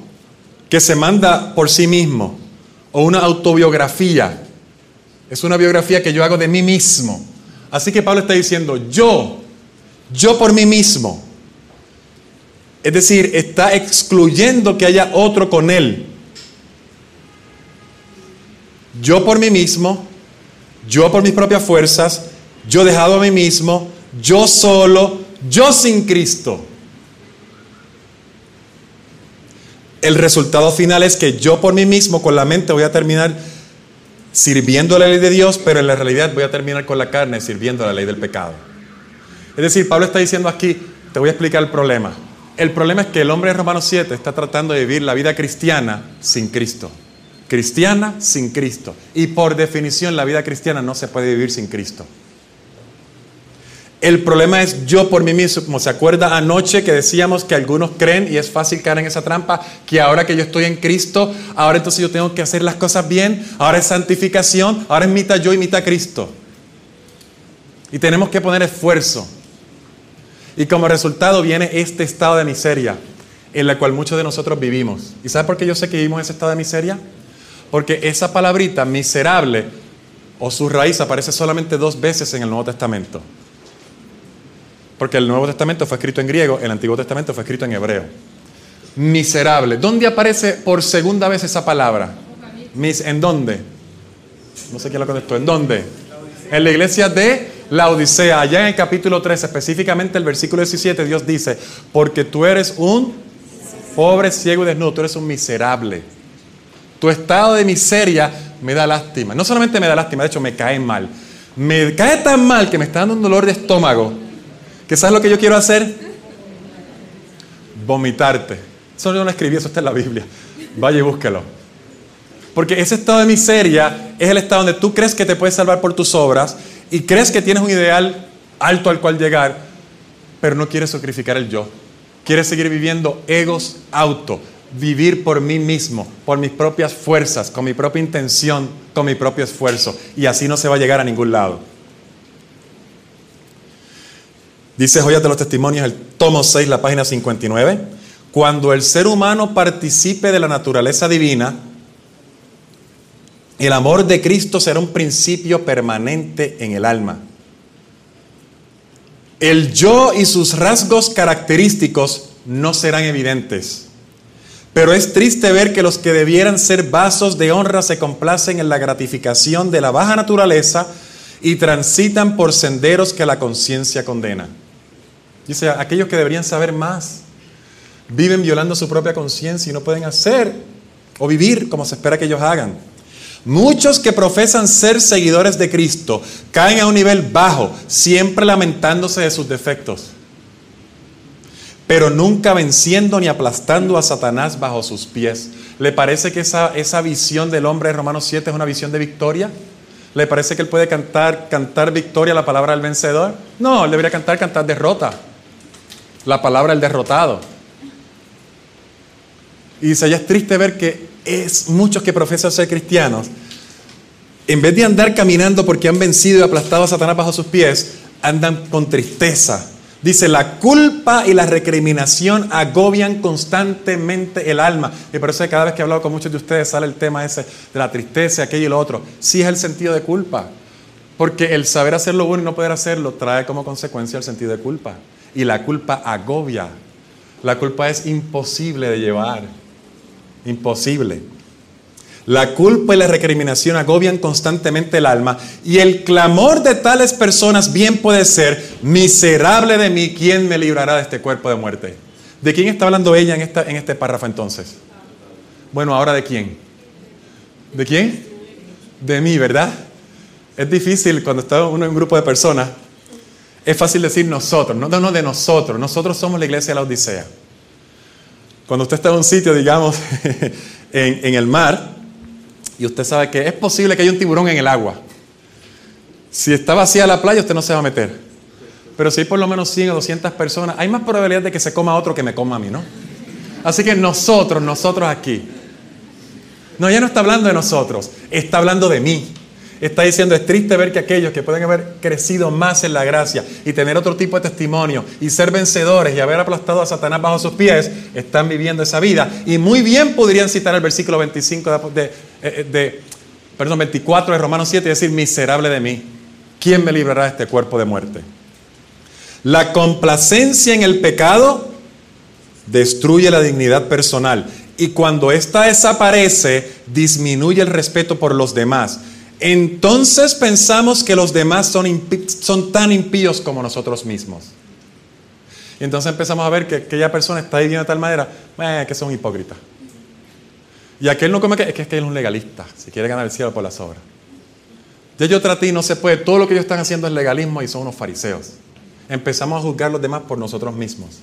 Que se manda por sí mismo. O una autobiografía. Es una biografía que yo hago de mí mismo. Así que Pablo está diciendo, yo, yo por mí mismo. Es decir, está excluyendo que haya otro con él. Yo por mí mismo, yo por mis propias fuerzas, yo dejado a mí mismo, yo solo, yo sin Cristo. El resultado final es que yo por mí mismo, con la mente, voy a terminar sirviendo la ley de Dios, pero en la realidad voy a terminar con la carne sirviendo la ley del pecado. Es decir, Pablo está diciendo aquí, te voy a explicar el problema. El problema es que el hombre de Romanos 7 está tratando de vivir la vida cristiana sin Cristo. Cristiana sin Cristo. Y por definición la vida cristiana no se puede vivir sin Cristo. El problema es yo por mí mismo, como se acuerda anoche que decíamos que algunos creen, y es fácil caer en esa trampa, que ahora que yo estoy en Cristo, ahora entonces yo tengo que hacer las cosas bien, ahora es santificación, ahora es mitad yo y mitad Cristo. Y tenemos que poner esfuerzo. Y como resultado viene este estado de miseria en el cual muchos de nosotros vivimos. ¿Y sabe por qué yo sé que vivimos ese estado de miseria? Porque esa palabrita miserable o su raíz aparece solamente dos veces en el Nuevo Testamento. Porque el Nuevo Testamento fue escrito en griego, el Antiguo Testamento fue escrito en hebreo. Miserable. ¿Dónde aparece por segunda vez esa palabra? ¿En dónde? No sé quién lo contestó. ¿En dónde? En la iglesia de la Odisea, allá en el capítulo 3, específicamente el versículo 17, Dios dice, porque tú eres un pobre, ciego y desnudo, tú eres un miserable. Tu estado de miseria me da lástima. No solamente me da lástima, de hecho me cae mal. Me cae tan mal que me está dando un dolor de estómago, que ¿sabes lo que yo quiero hacer? Vomitarte. Eso yo no lo escribí, eso está en la Biblia. Vaya y búsquelo. Porque ese estado de miseria es el estado donde tú crees que te puedes salvar por tus obras y crees que tienes un ideal alto al cual llegar, pero no quieres sacrificar el yo. Quieres seguir viviendo egos auto, vivir por mí mismo, por mis propias fuerzas, con mi propia intención, con mi propio esfuerzo. Y así no se va a llegar a ningún lado. Dice Joyas de los Testimonios, el tomo 6, la página 59. Cuando el ser humano participe de la naturaleza divina, el amor de Cristo será un principio permanente en el alma. El yo y sus rasgos característicos no serán evidentes. Pero es triste ver que los que debieran ser vasos de honra se complacen en la gratificación de la baja naturaleza y transitan por senderos que la conciencia condena. Dice, aquellos que deberían saber más, viven violando su propia conciencia y no pueden hacer o vivir como se espera que ellos hagan. Muchos que profesan ser seguidores de Cristo caen a un nivel bajo, siempre lamentándose de sus defectos, pero nunca venciendo ni aplastando a Satanás bajo sus pies. ¿Le parece que esa, esa visión del hombre de Romanos 7 es una visión de victoria? ¿Le parece que él puede cantar, cantar victoria, la palabra del vencedor? No, él debería cantar, cantar derrota. La palabra del derrotado. Y dice, ya es triste ver que es muchos que profesan ser cristianos, en vez de andar caminando porque han vencido y aplastado a Satanás bajo sus pies, andan con tristeza. Dice, la culpa y la recriminación agobian constantemente el alma. Y por eso cada vez que he hablado con muchos de ustedes sale el tema ese de la tristeza, aquello y lo otro. Sí es el sentido de culpa. Porque el saber hacer lo bueno y no poder hacerlo trae como consecuencia el sentido de culpa. Y la culpa agobia. La culpa es imposible de llevar. Imposible. La culpa y la recriminación agobian constantemente el alma y el clamor de tales personas bien puede ser, miserable de mí, ¿quién me librará de este cuerpo de muerte? ¿De quién está hablando ella en, esta, en este párrafo entonces? Bueno, ahora de quién? ¿De quién? De mí, ¿verdad? Es difícil cuando está uno en un grupo de personas, es fácil decir nosotros, no, no, de nosotros, nosotros somos la iglesia de la Odisea. Cuando usted está en un sitio, digamos, en, en el mar, y usted sabe que es posible que haya un tiburón en el agua. Si está vacía la playa, usted no se va a meter. Pero si hay por lo menos 100 o 200 personas, hay más probabilidad de que se coma otro que me coma a mí, ¿no? Así que nosotros, nosotros aquí. No, ya no está hablando de nosotros, está hablando de mí. Está diciendo, es triste ver que aquellos que pueden haber crecido más en la gracia y tener otro tipo de testimonio y ser vencedores y haber aplastado a Satanás bajo sus pies, están viviendo esa vida. Y muy bien podrían citar el versículo 25 de, eh, de, perdón, 24 de Romanos 7 y decir, miserable de mí, ¿quién me librará de este cuerpo de muerte? La complacencia en el pecado destruye la dignidad personal y cuando ésta desaparece, disminuye el respeto por los demás. Entonces pensamos que los demás son, son tan impíos como nosotros mismos. Y entonces empezamos a ver que aquella persona está viviendo de tal manera eh, que son hipócritas. Y aquel no come que es que, él es un legalista, si quiere ganar el cielo por las obras. Ya yo traté y no se puede. Todo lo que ellos están haciendo es legalismo y son unos fariseos. Empezamos a juzgar a los demás por nosotros mismos.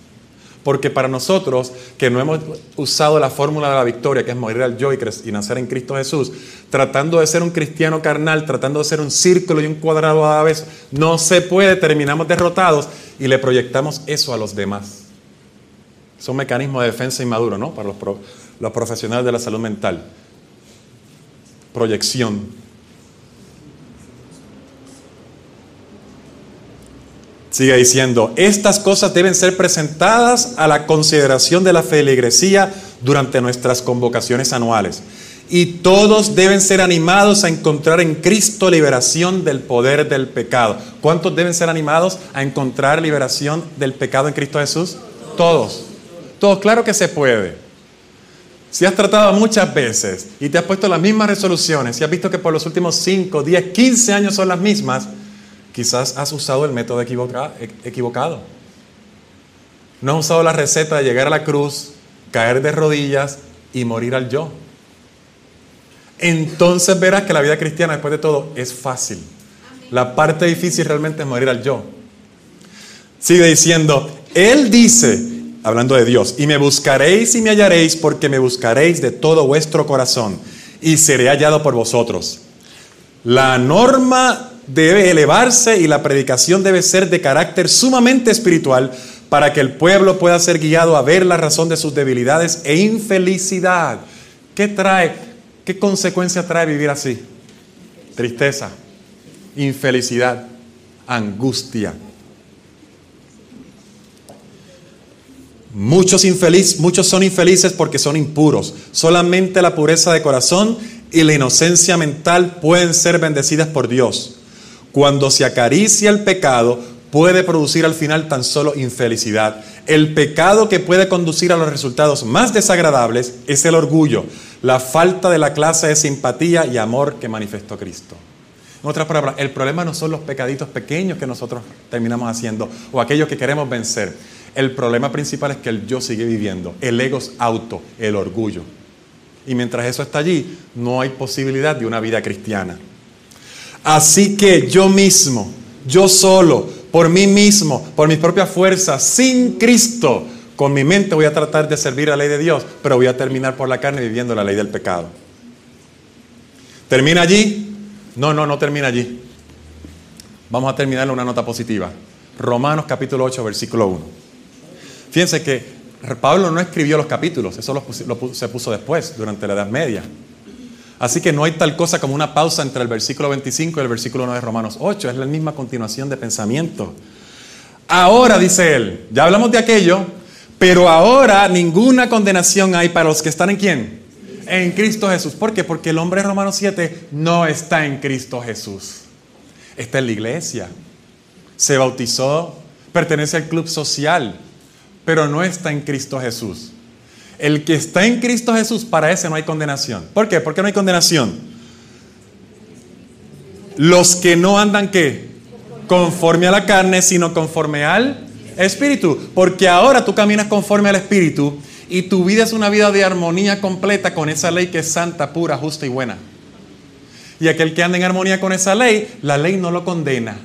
Porque para nosotros, que no hemos usado la fórmula de la victoria, que es morir al yo y, nacer en Cristo Jesús, tratando de ser un cristiano carnal, tratando de ser un círculo y un cuadrado a la vez, no se puede, terminamos derrotados y le proyectamos eso a los demás. Es un mecanismo de defensa inmaduro, ¿no? Para los profesionales de la salud mental. Proyección. Sigue diciendo, estas cosas deben ser presentadas a la consideración de la feligresía durante nuestras convocaciones anuales. Y todos deben ser animados a encontrar en Cristo liberación del poder del pecado. ¿Cuántos deben ser animados a encontrar liberación del pecado en Cristo Jesús? Todos. Todos, claro que se puede. Si has tratado muchas veces y te has puesto las mismas resoluciones y has visto que por los últimos 5, 10, 15 años son las mismas, Quizás has usado el método equivocado. No has usado la receta de llegar a la cruz, caer de rodillas y morir al yo. Entonces verás que la vida cristiana, después de todo, es fácil. La parte difícil realmente es morir al yo. Sigue diciendo, Él dice, hablando de Dios, y me buscaréis y me hallaréis porque me buscaréis de todo vuestro corazón y seré hallado por vosotros. La norma debe elevarse y la predicación debe ser de carácter sumamente espiritual para que el pueblo pueda ser guiado a ver la razón de sus debilidades e infelicidad. ¿Qué trae? ¿Qué consecuencia trae vivir así? Tristeza, infelicidad, angustia. Muchos, infeliz, muchos son infelices porque son impuros. Solamente la pureza de corazón y la inocencia mental pueden ser bendecidas por Dios. Cuando se acaricia el pecado, puede producir al final tan solo infelicidad. El pecado que puede conducir a los resultados más desagradables es el orgullo, la falta de la clase de simpatía y amor que manifestó Cristo. En otras palabras, el problema no son los pecaditos pequeños que nosotros terminamos haciendo o aquellos que queremos vencer. El problema principal es que el yo sigue viviendo, el ego auto, el orgullo. Y mientras eso está allí, no hay posibilidad de una vida cristiana. Así que yo mismo, yo solo, por mí mismo, por mis propias fuerzas, sin Cristo, con mi mente voy a tratar de servir la ley de Dios, pero voy a terminar por la carne viviendo la ley del pecado. ¿Termina allí? No, no, no termina allí. Vamos a terminar en una nota positiva. Romanos capítulo 8, versículo 1. Fíjense que Pablo no escribió los capítulos, eso se puso después, durante la Edad Media. Así que no hay tal cosa como una pausa entre el versículo 25 y el versículo 9 de Romanos 8. Es la misma continuación de pensamiento. Ahora, dice él, ya hablamos de aquello, pero ahora ninguna condenación hay para los que están en quién? En Cristo Jesús. ¿Por qué? Porque el hombre de Romanos 7 no está en Cristo Jesús. Está en la iglesia. Se bautizó, pertenece al club social, pero no está en Cristo Jesús. El que está en Cristo Jesús, para ese no hay condenación. ¿Por qué? ¿Por qué no hay condenación? Los que no andan qué? Conforme a la carne, sino conforme al Espíritu. Porque ahora tú caminas conforme al Espíritu y tu vida es una vida de armonía completa con esa ley que es santa, pura, justa y buena. Y aquel que anda en armonía con esa ley, la ley no lo condena.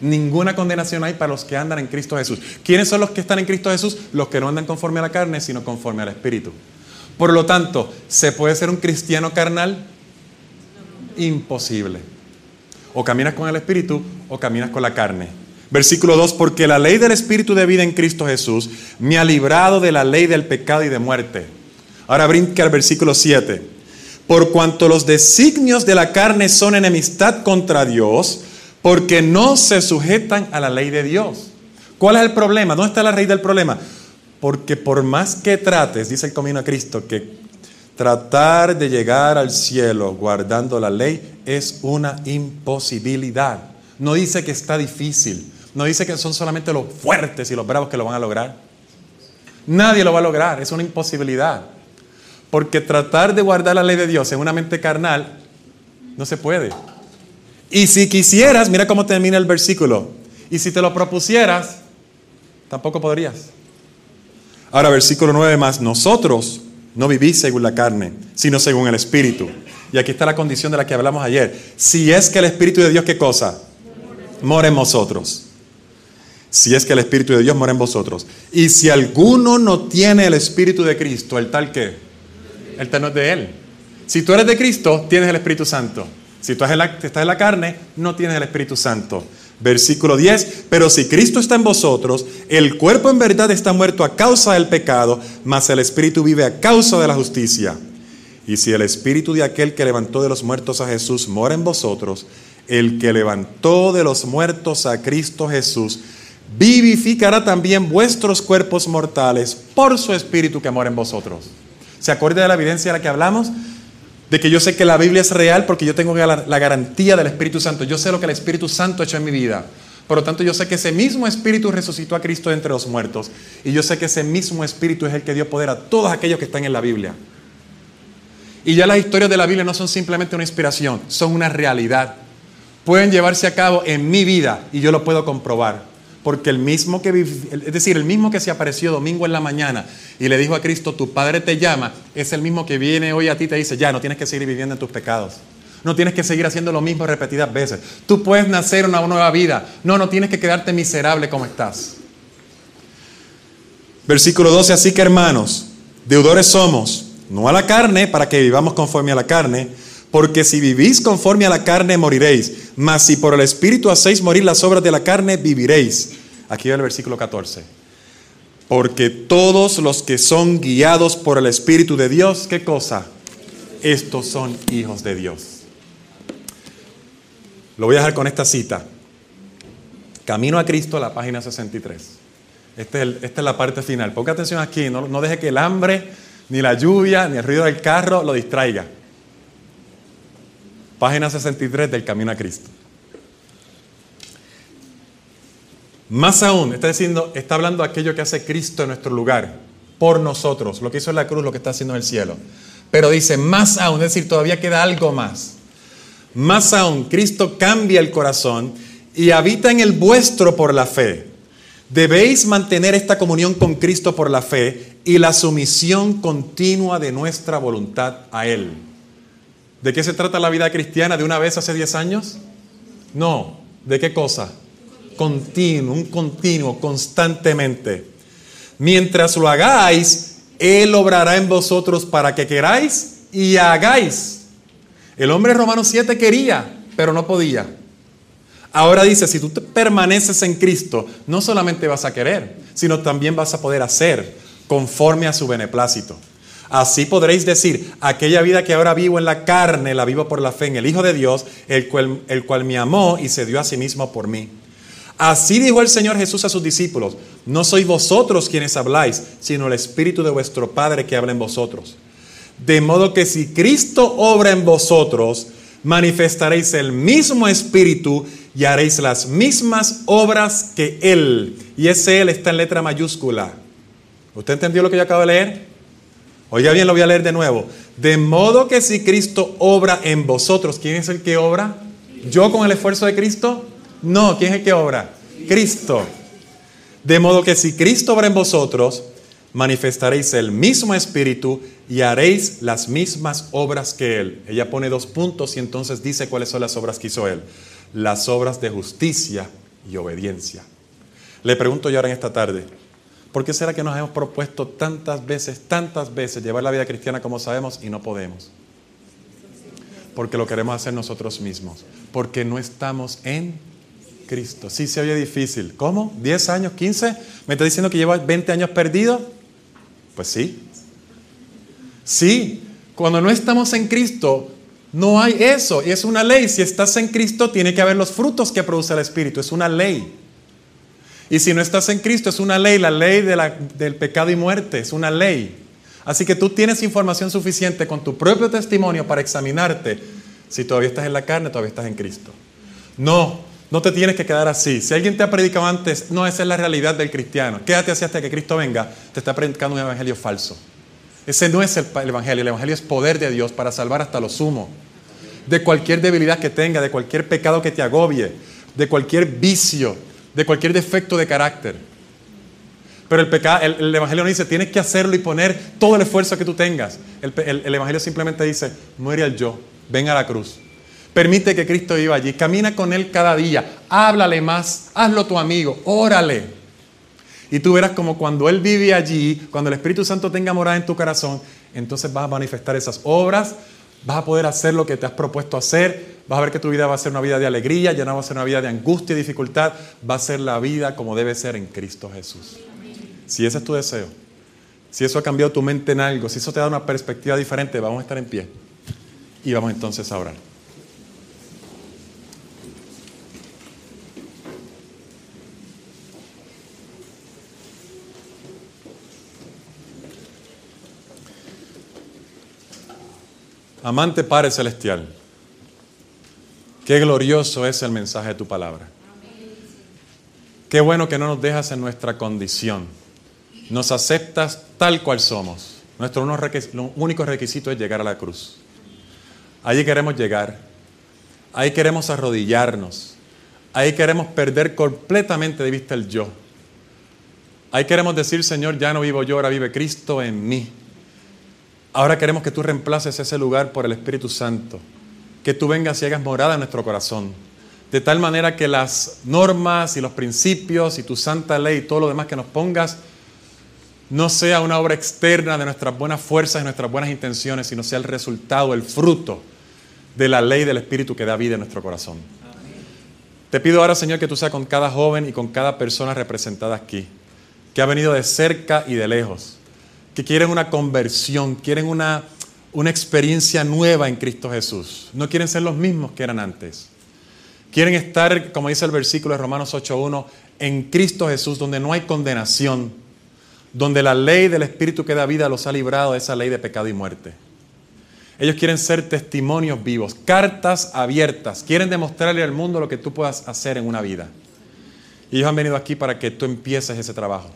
Ninguna condenación hay para los que andan en Cristo Jesús. ¿Quiénes son los que están en Cristo Jesús? Los que no andan conforme a la carne, sino conforme al Espíritu. Por lo tanto, ¿se puede ser un cristiano carnal? Imposible. O caminas con el Espíritu o caminas con la carne. Versículo 2, porque la ley del Espíritu de vida en Cristo Jesús me ha librado de la ley del pecado y de muerte. Ahora brinca al versículo 7. Por cuanto los designios de la carne son enemistad contra Dios, porque no se sujetan a la ley de Dios. ¿Cuál es el problema? ¿Dónde está la raíz del problema? Porque por más que trates, dice el camino a Cristo, que tratar de llegar al cielo guardando la ley es una imposibilidad. No dice que está difícil, no dice que son solamente los fuertes y los bravos que lo van a lograr. Nadie lo va a lograr, es una imposibilidad. Porque tratar de guardar la ley de Dios en una mente carnal no se puede. Y si quisieras, mira cómo termina el versículo. Y si te lo propusieras, tampoco podrías. Ahora, versículo 9 más, nosotros no vivís según la carne, sino según el Espíritu. Y aquí está la condición de la que hablamos ayer. Si es que el Espíritu de Dios, ¿qué cosa? Mora en vosotros. Si es que el Espíritu de Dios mora en vosotros. Y si alguno no tiene el Espíritu de Cristo, ¿el tal qué? El tal no es de Él. Si tú eres de Cristo, tienes el Espíritu Santo. Si tú estás en la carne, no tienes el Espíritu Santo. Versículo 10, pero si Cristo está en vosotros, el cuerpo en verdad está muerto a causa del pecado, mas el Espíritu vive a causa de la justicia. Y si el Espíritu de aquel que levantó de los muertos a Jesús mora en vosotros, el que levantó de los muertos a Cristo Jesús, vivificará también vuestros cuerpos mortales por su Espíritu que mora en vosotros. ¿Se acuerda de la evidencia de la que hablamos? De que yo sé que la Biblia es real porque yo tengo la, garantía del Espíritu Santo. Yo sé lo que el Espíritu Santo ha hecho en mi vida. Por lo tanto, yo sé que ese mismo Espíritu resucitó a Cristo entre los muertos. Y yo sé que ese mismo Espíritu es el que dio poder a todos aquellos que están en la Biblia. Y ya las historias de la Biblia no son simplemente una inspiración, son una realidad. Pueden llevarse a cabo en mi vida y yo lo puedo comprobar. Porque el mismo que, es decir, el mismo que se apareció domingo en la mañana y le dijo a Cristo, tu Padre te llama, es el mismo que viene hoy a ti y te dice, ya, no tienes que seguir viviendo en tus pecados. No tienes que seguir haciendo lo mismo repetidas veces. Tú puedes nacer una nueva vida. No, no tienes que quedarte miserable como estás. Versículo 12, así que hermanos, deudores somos, no a la carne, para que vivamos conforme a la carne, porque si vivís conforme a la carne moriréis, mas si por el Espíritu hacéis morir las obras de la carne, viviréis. Aquí va el versículo 14. Porque todos los que son guiados por el Espíritu de Dios, ¿qué cosa? Estos son hijos de Dios. Lo voy a dejar con esta cita. Camino a Cristo, la página 63. Este esta es la parte final. Ponga atención aquí, no, no deje que el hambre, ni la lluvia, ni el ruido del carro lo distraiga. Página 63 del Camino a Cristo. Más aún, está diciendo, está hablando aquello que hace Cristo en nuestro lugar, por nosotros, lo que hizo en la cruz, lo que está haciendo en el cielo. Pero dice, más aún, es decir, todavía queda algo más. Más aún, Cristo cambia el corazón y habita en el vuestro por la fe. Debéis mantener esta comunión con Cristo por la fe y la sumisión continua de nuestra voluntad a Él. ¿De qué se trata la vida cristiana de una vez hace 10 años? No. ¿De qué cosa? Continuo, un continuo, constantemente. Mientras lo hagáis, Él obrará en vosotros para que queráis y hagáis. El hombre romano 7 quería, pero no podía. Ahora dice, si tú permaneces en Cristo, no solamente vas a querer, sino también vas a poder hacer conforme a su beneplácito. Así podréis decir, aquella vida que ahora vivo en la carne, la vivo por la fe en el Hijo de Dios, el cual, el cual me amó y se dio a sí mismo por mí. Así dijo el Señor Jesús a sus discípulos, no sois vosotros quienes habláis, sino el Espíritu de vuestro Padre que habla en vosotros. De modo que si Cristo obra en vosotros, manifestaréis el mismo Espíritu y haréis las mismas obras que Él. Y ese Él está en letra mayúscula. ¿Usted entendió lo que yo acabo de leer? Oiga bien, lo voy a leer de nuevo. De modo que si Cristo obra en vosotros, ¿quién es el que obra? ¿Yo con el esfuerzo de Cristo? No, ¿quién es el que obra? Cristo. De modo que si Cristo obra en vosotros, manifestaréis el mismo espíritu y haréis las mismas obras que Él. Ella pone dos puntos y entonces dice cuáles son las obras que hizo Él. Las obras de justicia y obediencia. Le pregunto yo ahora en esta tarde, ¿por qué será que nos hemos propuesto tantas veces, tantas veces llevar la vida cristiana como sabemos y no podemos? Porque lo queremos hacer nosotros mismos, porque no estamos en Cristo. Sí se oye difícil. ¿Cómo? ¿10 años? ¿15? ¿Me está diciendo que lleva 20 años perdido? Pues sí. Sí, cuando no estamos en Cristo, no hay eso. Y es una ley. Si estás en Cristo, tiene que haber los frutos que produce el Espíritu. Es una ley. Y si no estás en Cristo, es una ley, la ley del pecado y muerte. Es una ley. Así que tú tienes información suficiente con tu propio testimonio para examinarte si todavía estás en la carne, todavía estás en Cristo. No, no te tienes que quedar así. Si alguien te ha predicado antes, no, esa es la realidad del cristiano. Quédate así hasta que Cristo venga, te está predicando un evangelio falso. Ese no es el, evangelio. El evangelio es poder de Dios para salvar hasta lo sumo. De cualquier debilidad que tenga, de cualquier pecado que te agobie, de cualquier vicio, de cualquier defecto de carácter. Pero el, pecado, el, Evangelio no dice, tienes que hacerlo y poner todo el esfuerzo que tú tengas. El, Evangelio simplemente dice, muere al yo, ven a la cruz. Permite que Cristo viva allí, camina con Él cada día, háblale más, hazlo tu amigo, órale. Y tú verás como cuando Él vive allí, cuando el Espíritu Santo tenga morada en tu corazón, entonces vas a manifestar esas obras, vas a poder hacer lo que te has propuesto hacer, vas a ver que tu vida va a ser una vida de alegría, ya no va a ser una vida de angustia y dificultad, va a ser la vida como debe ser en Cristo Jesús. Si ese es tu deseo, si eso ha cambiado tu mente en algo, si eso te da una perspectiva diferente, vamos a estar en pie y vamos entonces a orar. Amante Padre Celestial, qué glorioso es el mensaje de tu palabra. Qué bueno que no nos dejas en nuestra condición. Nos aceptas tal cual somos. Nuestro único requisito es llegar a la cruz. Allí queremos llegar. Ahí queremos arrodillarnos. Ahí queremos perder completamente de vista el yo. Ahí queremos decir, Señor, ya no vivo yo, ahora vive Cristo en mí. Ahora queremos que tú reemplaces ese lugar por el Espíritu Santo. Que tú vengas y hagas morada en nuestro corazón. De tal manera que las normas y los principios y tu santa ley y todo lo demás que nos pongas no sea una obra externa de nuestras buenas fuerzas y nuestras buenas intenciones, sino sea el resultado, el fruto de la ley del Espíritu que da vida en nuestro corazón. Te pido ahora, Señor, que tú seas con cada joven y con cada persona representada aquí, que ha venido de cerca y de lejos que quieren una conversión, quieren una, una experiencia nueva en Cristo Jesús. No quieren ser los mismos que eran antes. Quieren estar, como dice el versículo de Romanos 8.1, en Cristo Jesús, donde no hay condenación, donde la ley del Espíritu que da vida los ha librado de esa ley de pecado y muerte. Ellos quieren ser testimonios vivos, cartas abiertas. Quieren demostrarle al mundo lo que tú puedas hacer en una vida. Y ellos han venido aquí para que tú empieces ese trabajo.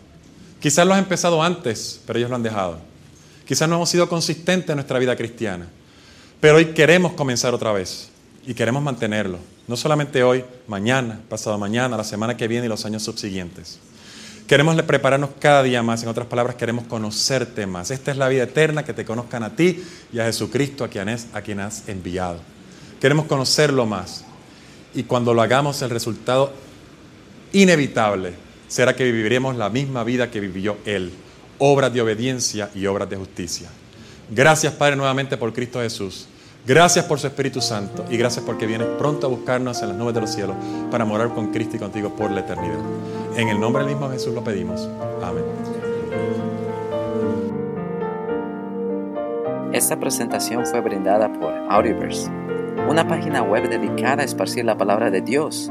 Quizás lo has empezado antes, pero ellos lo han dejado. Quizás no hemos sido consistentes en nuestra vida cristiana, pero hoy queremos comenzar otra vez y queremos mantenerlo. No solamente hoy, mañana, pasado mañana, la semana que viene y los años subsiguientes. Queremos prepararnos cada día más, en otras palabras, queremos conocerte más. Esta es la vida eterna, que te conozcan a ti y a Jesucristo, a quien, es, a quien has enviado. Queremos conocerlo más. Y cuando lo hagamos, el resultado inevitable será que viviremos la misma vida que vivió Él, obras de obediencia y obras de justicia. Gracias Padre nuevamente por Cristo Jesús. Gracias por su Espíritu Santo y gracias porque vienes pronto a buscarnos en las nubes de los cielos para morar con Cristo y contigo por la eternidad. En el nombre del mismo Jesús lo pedimos. Amén. Esta presentación fue brindada por Audioverse, una página web dedicada a esparcir la palabra de Dios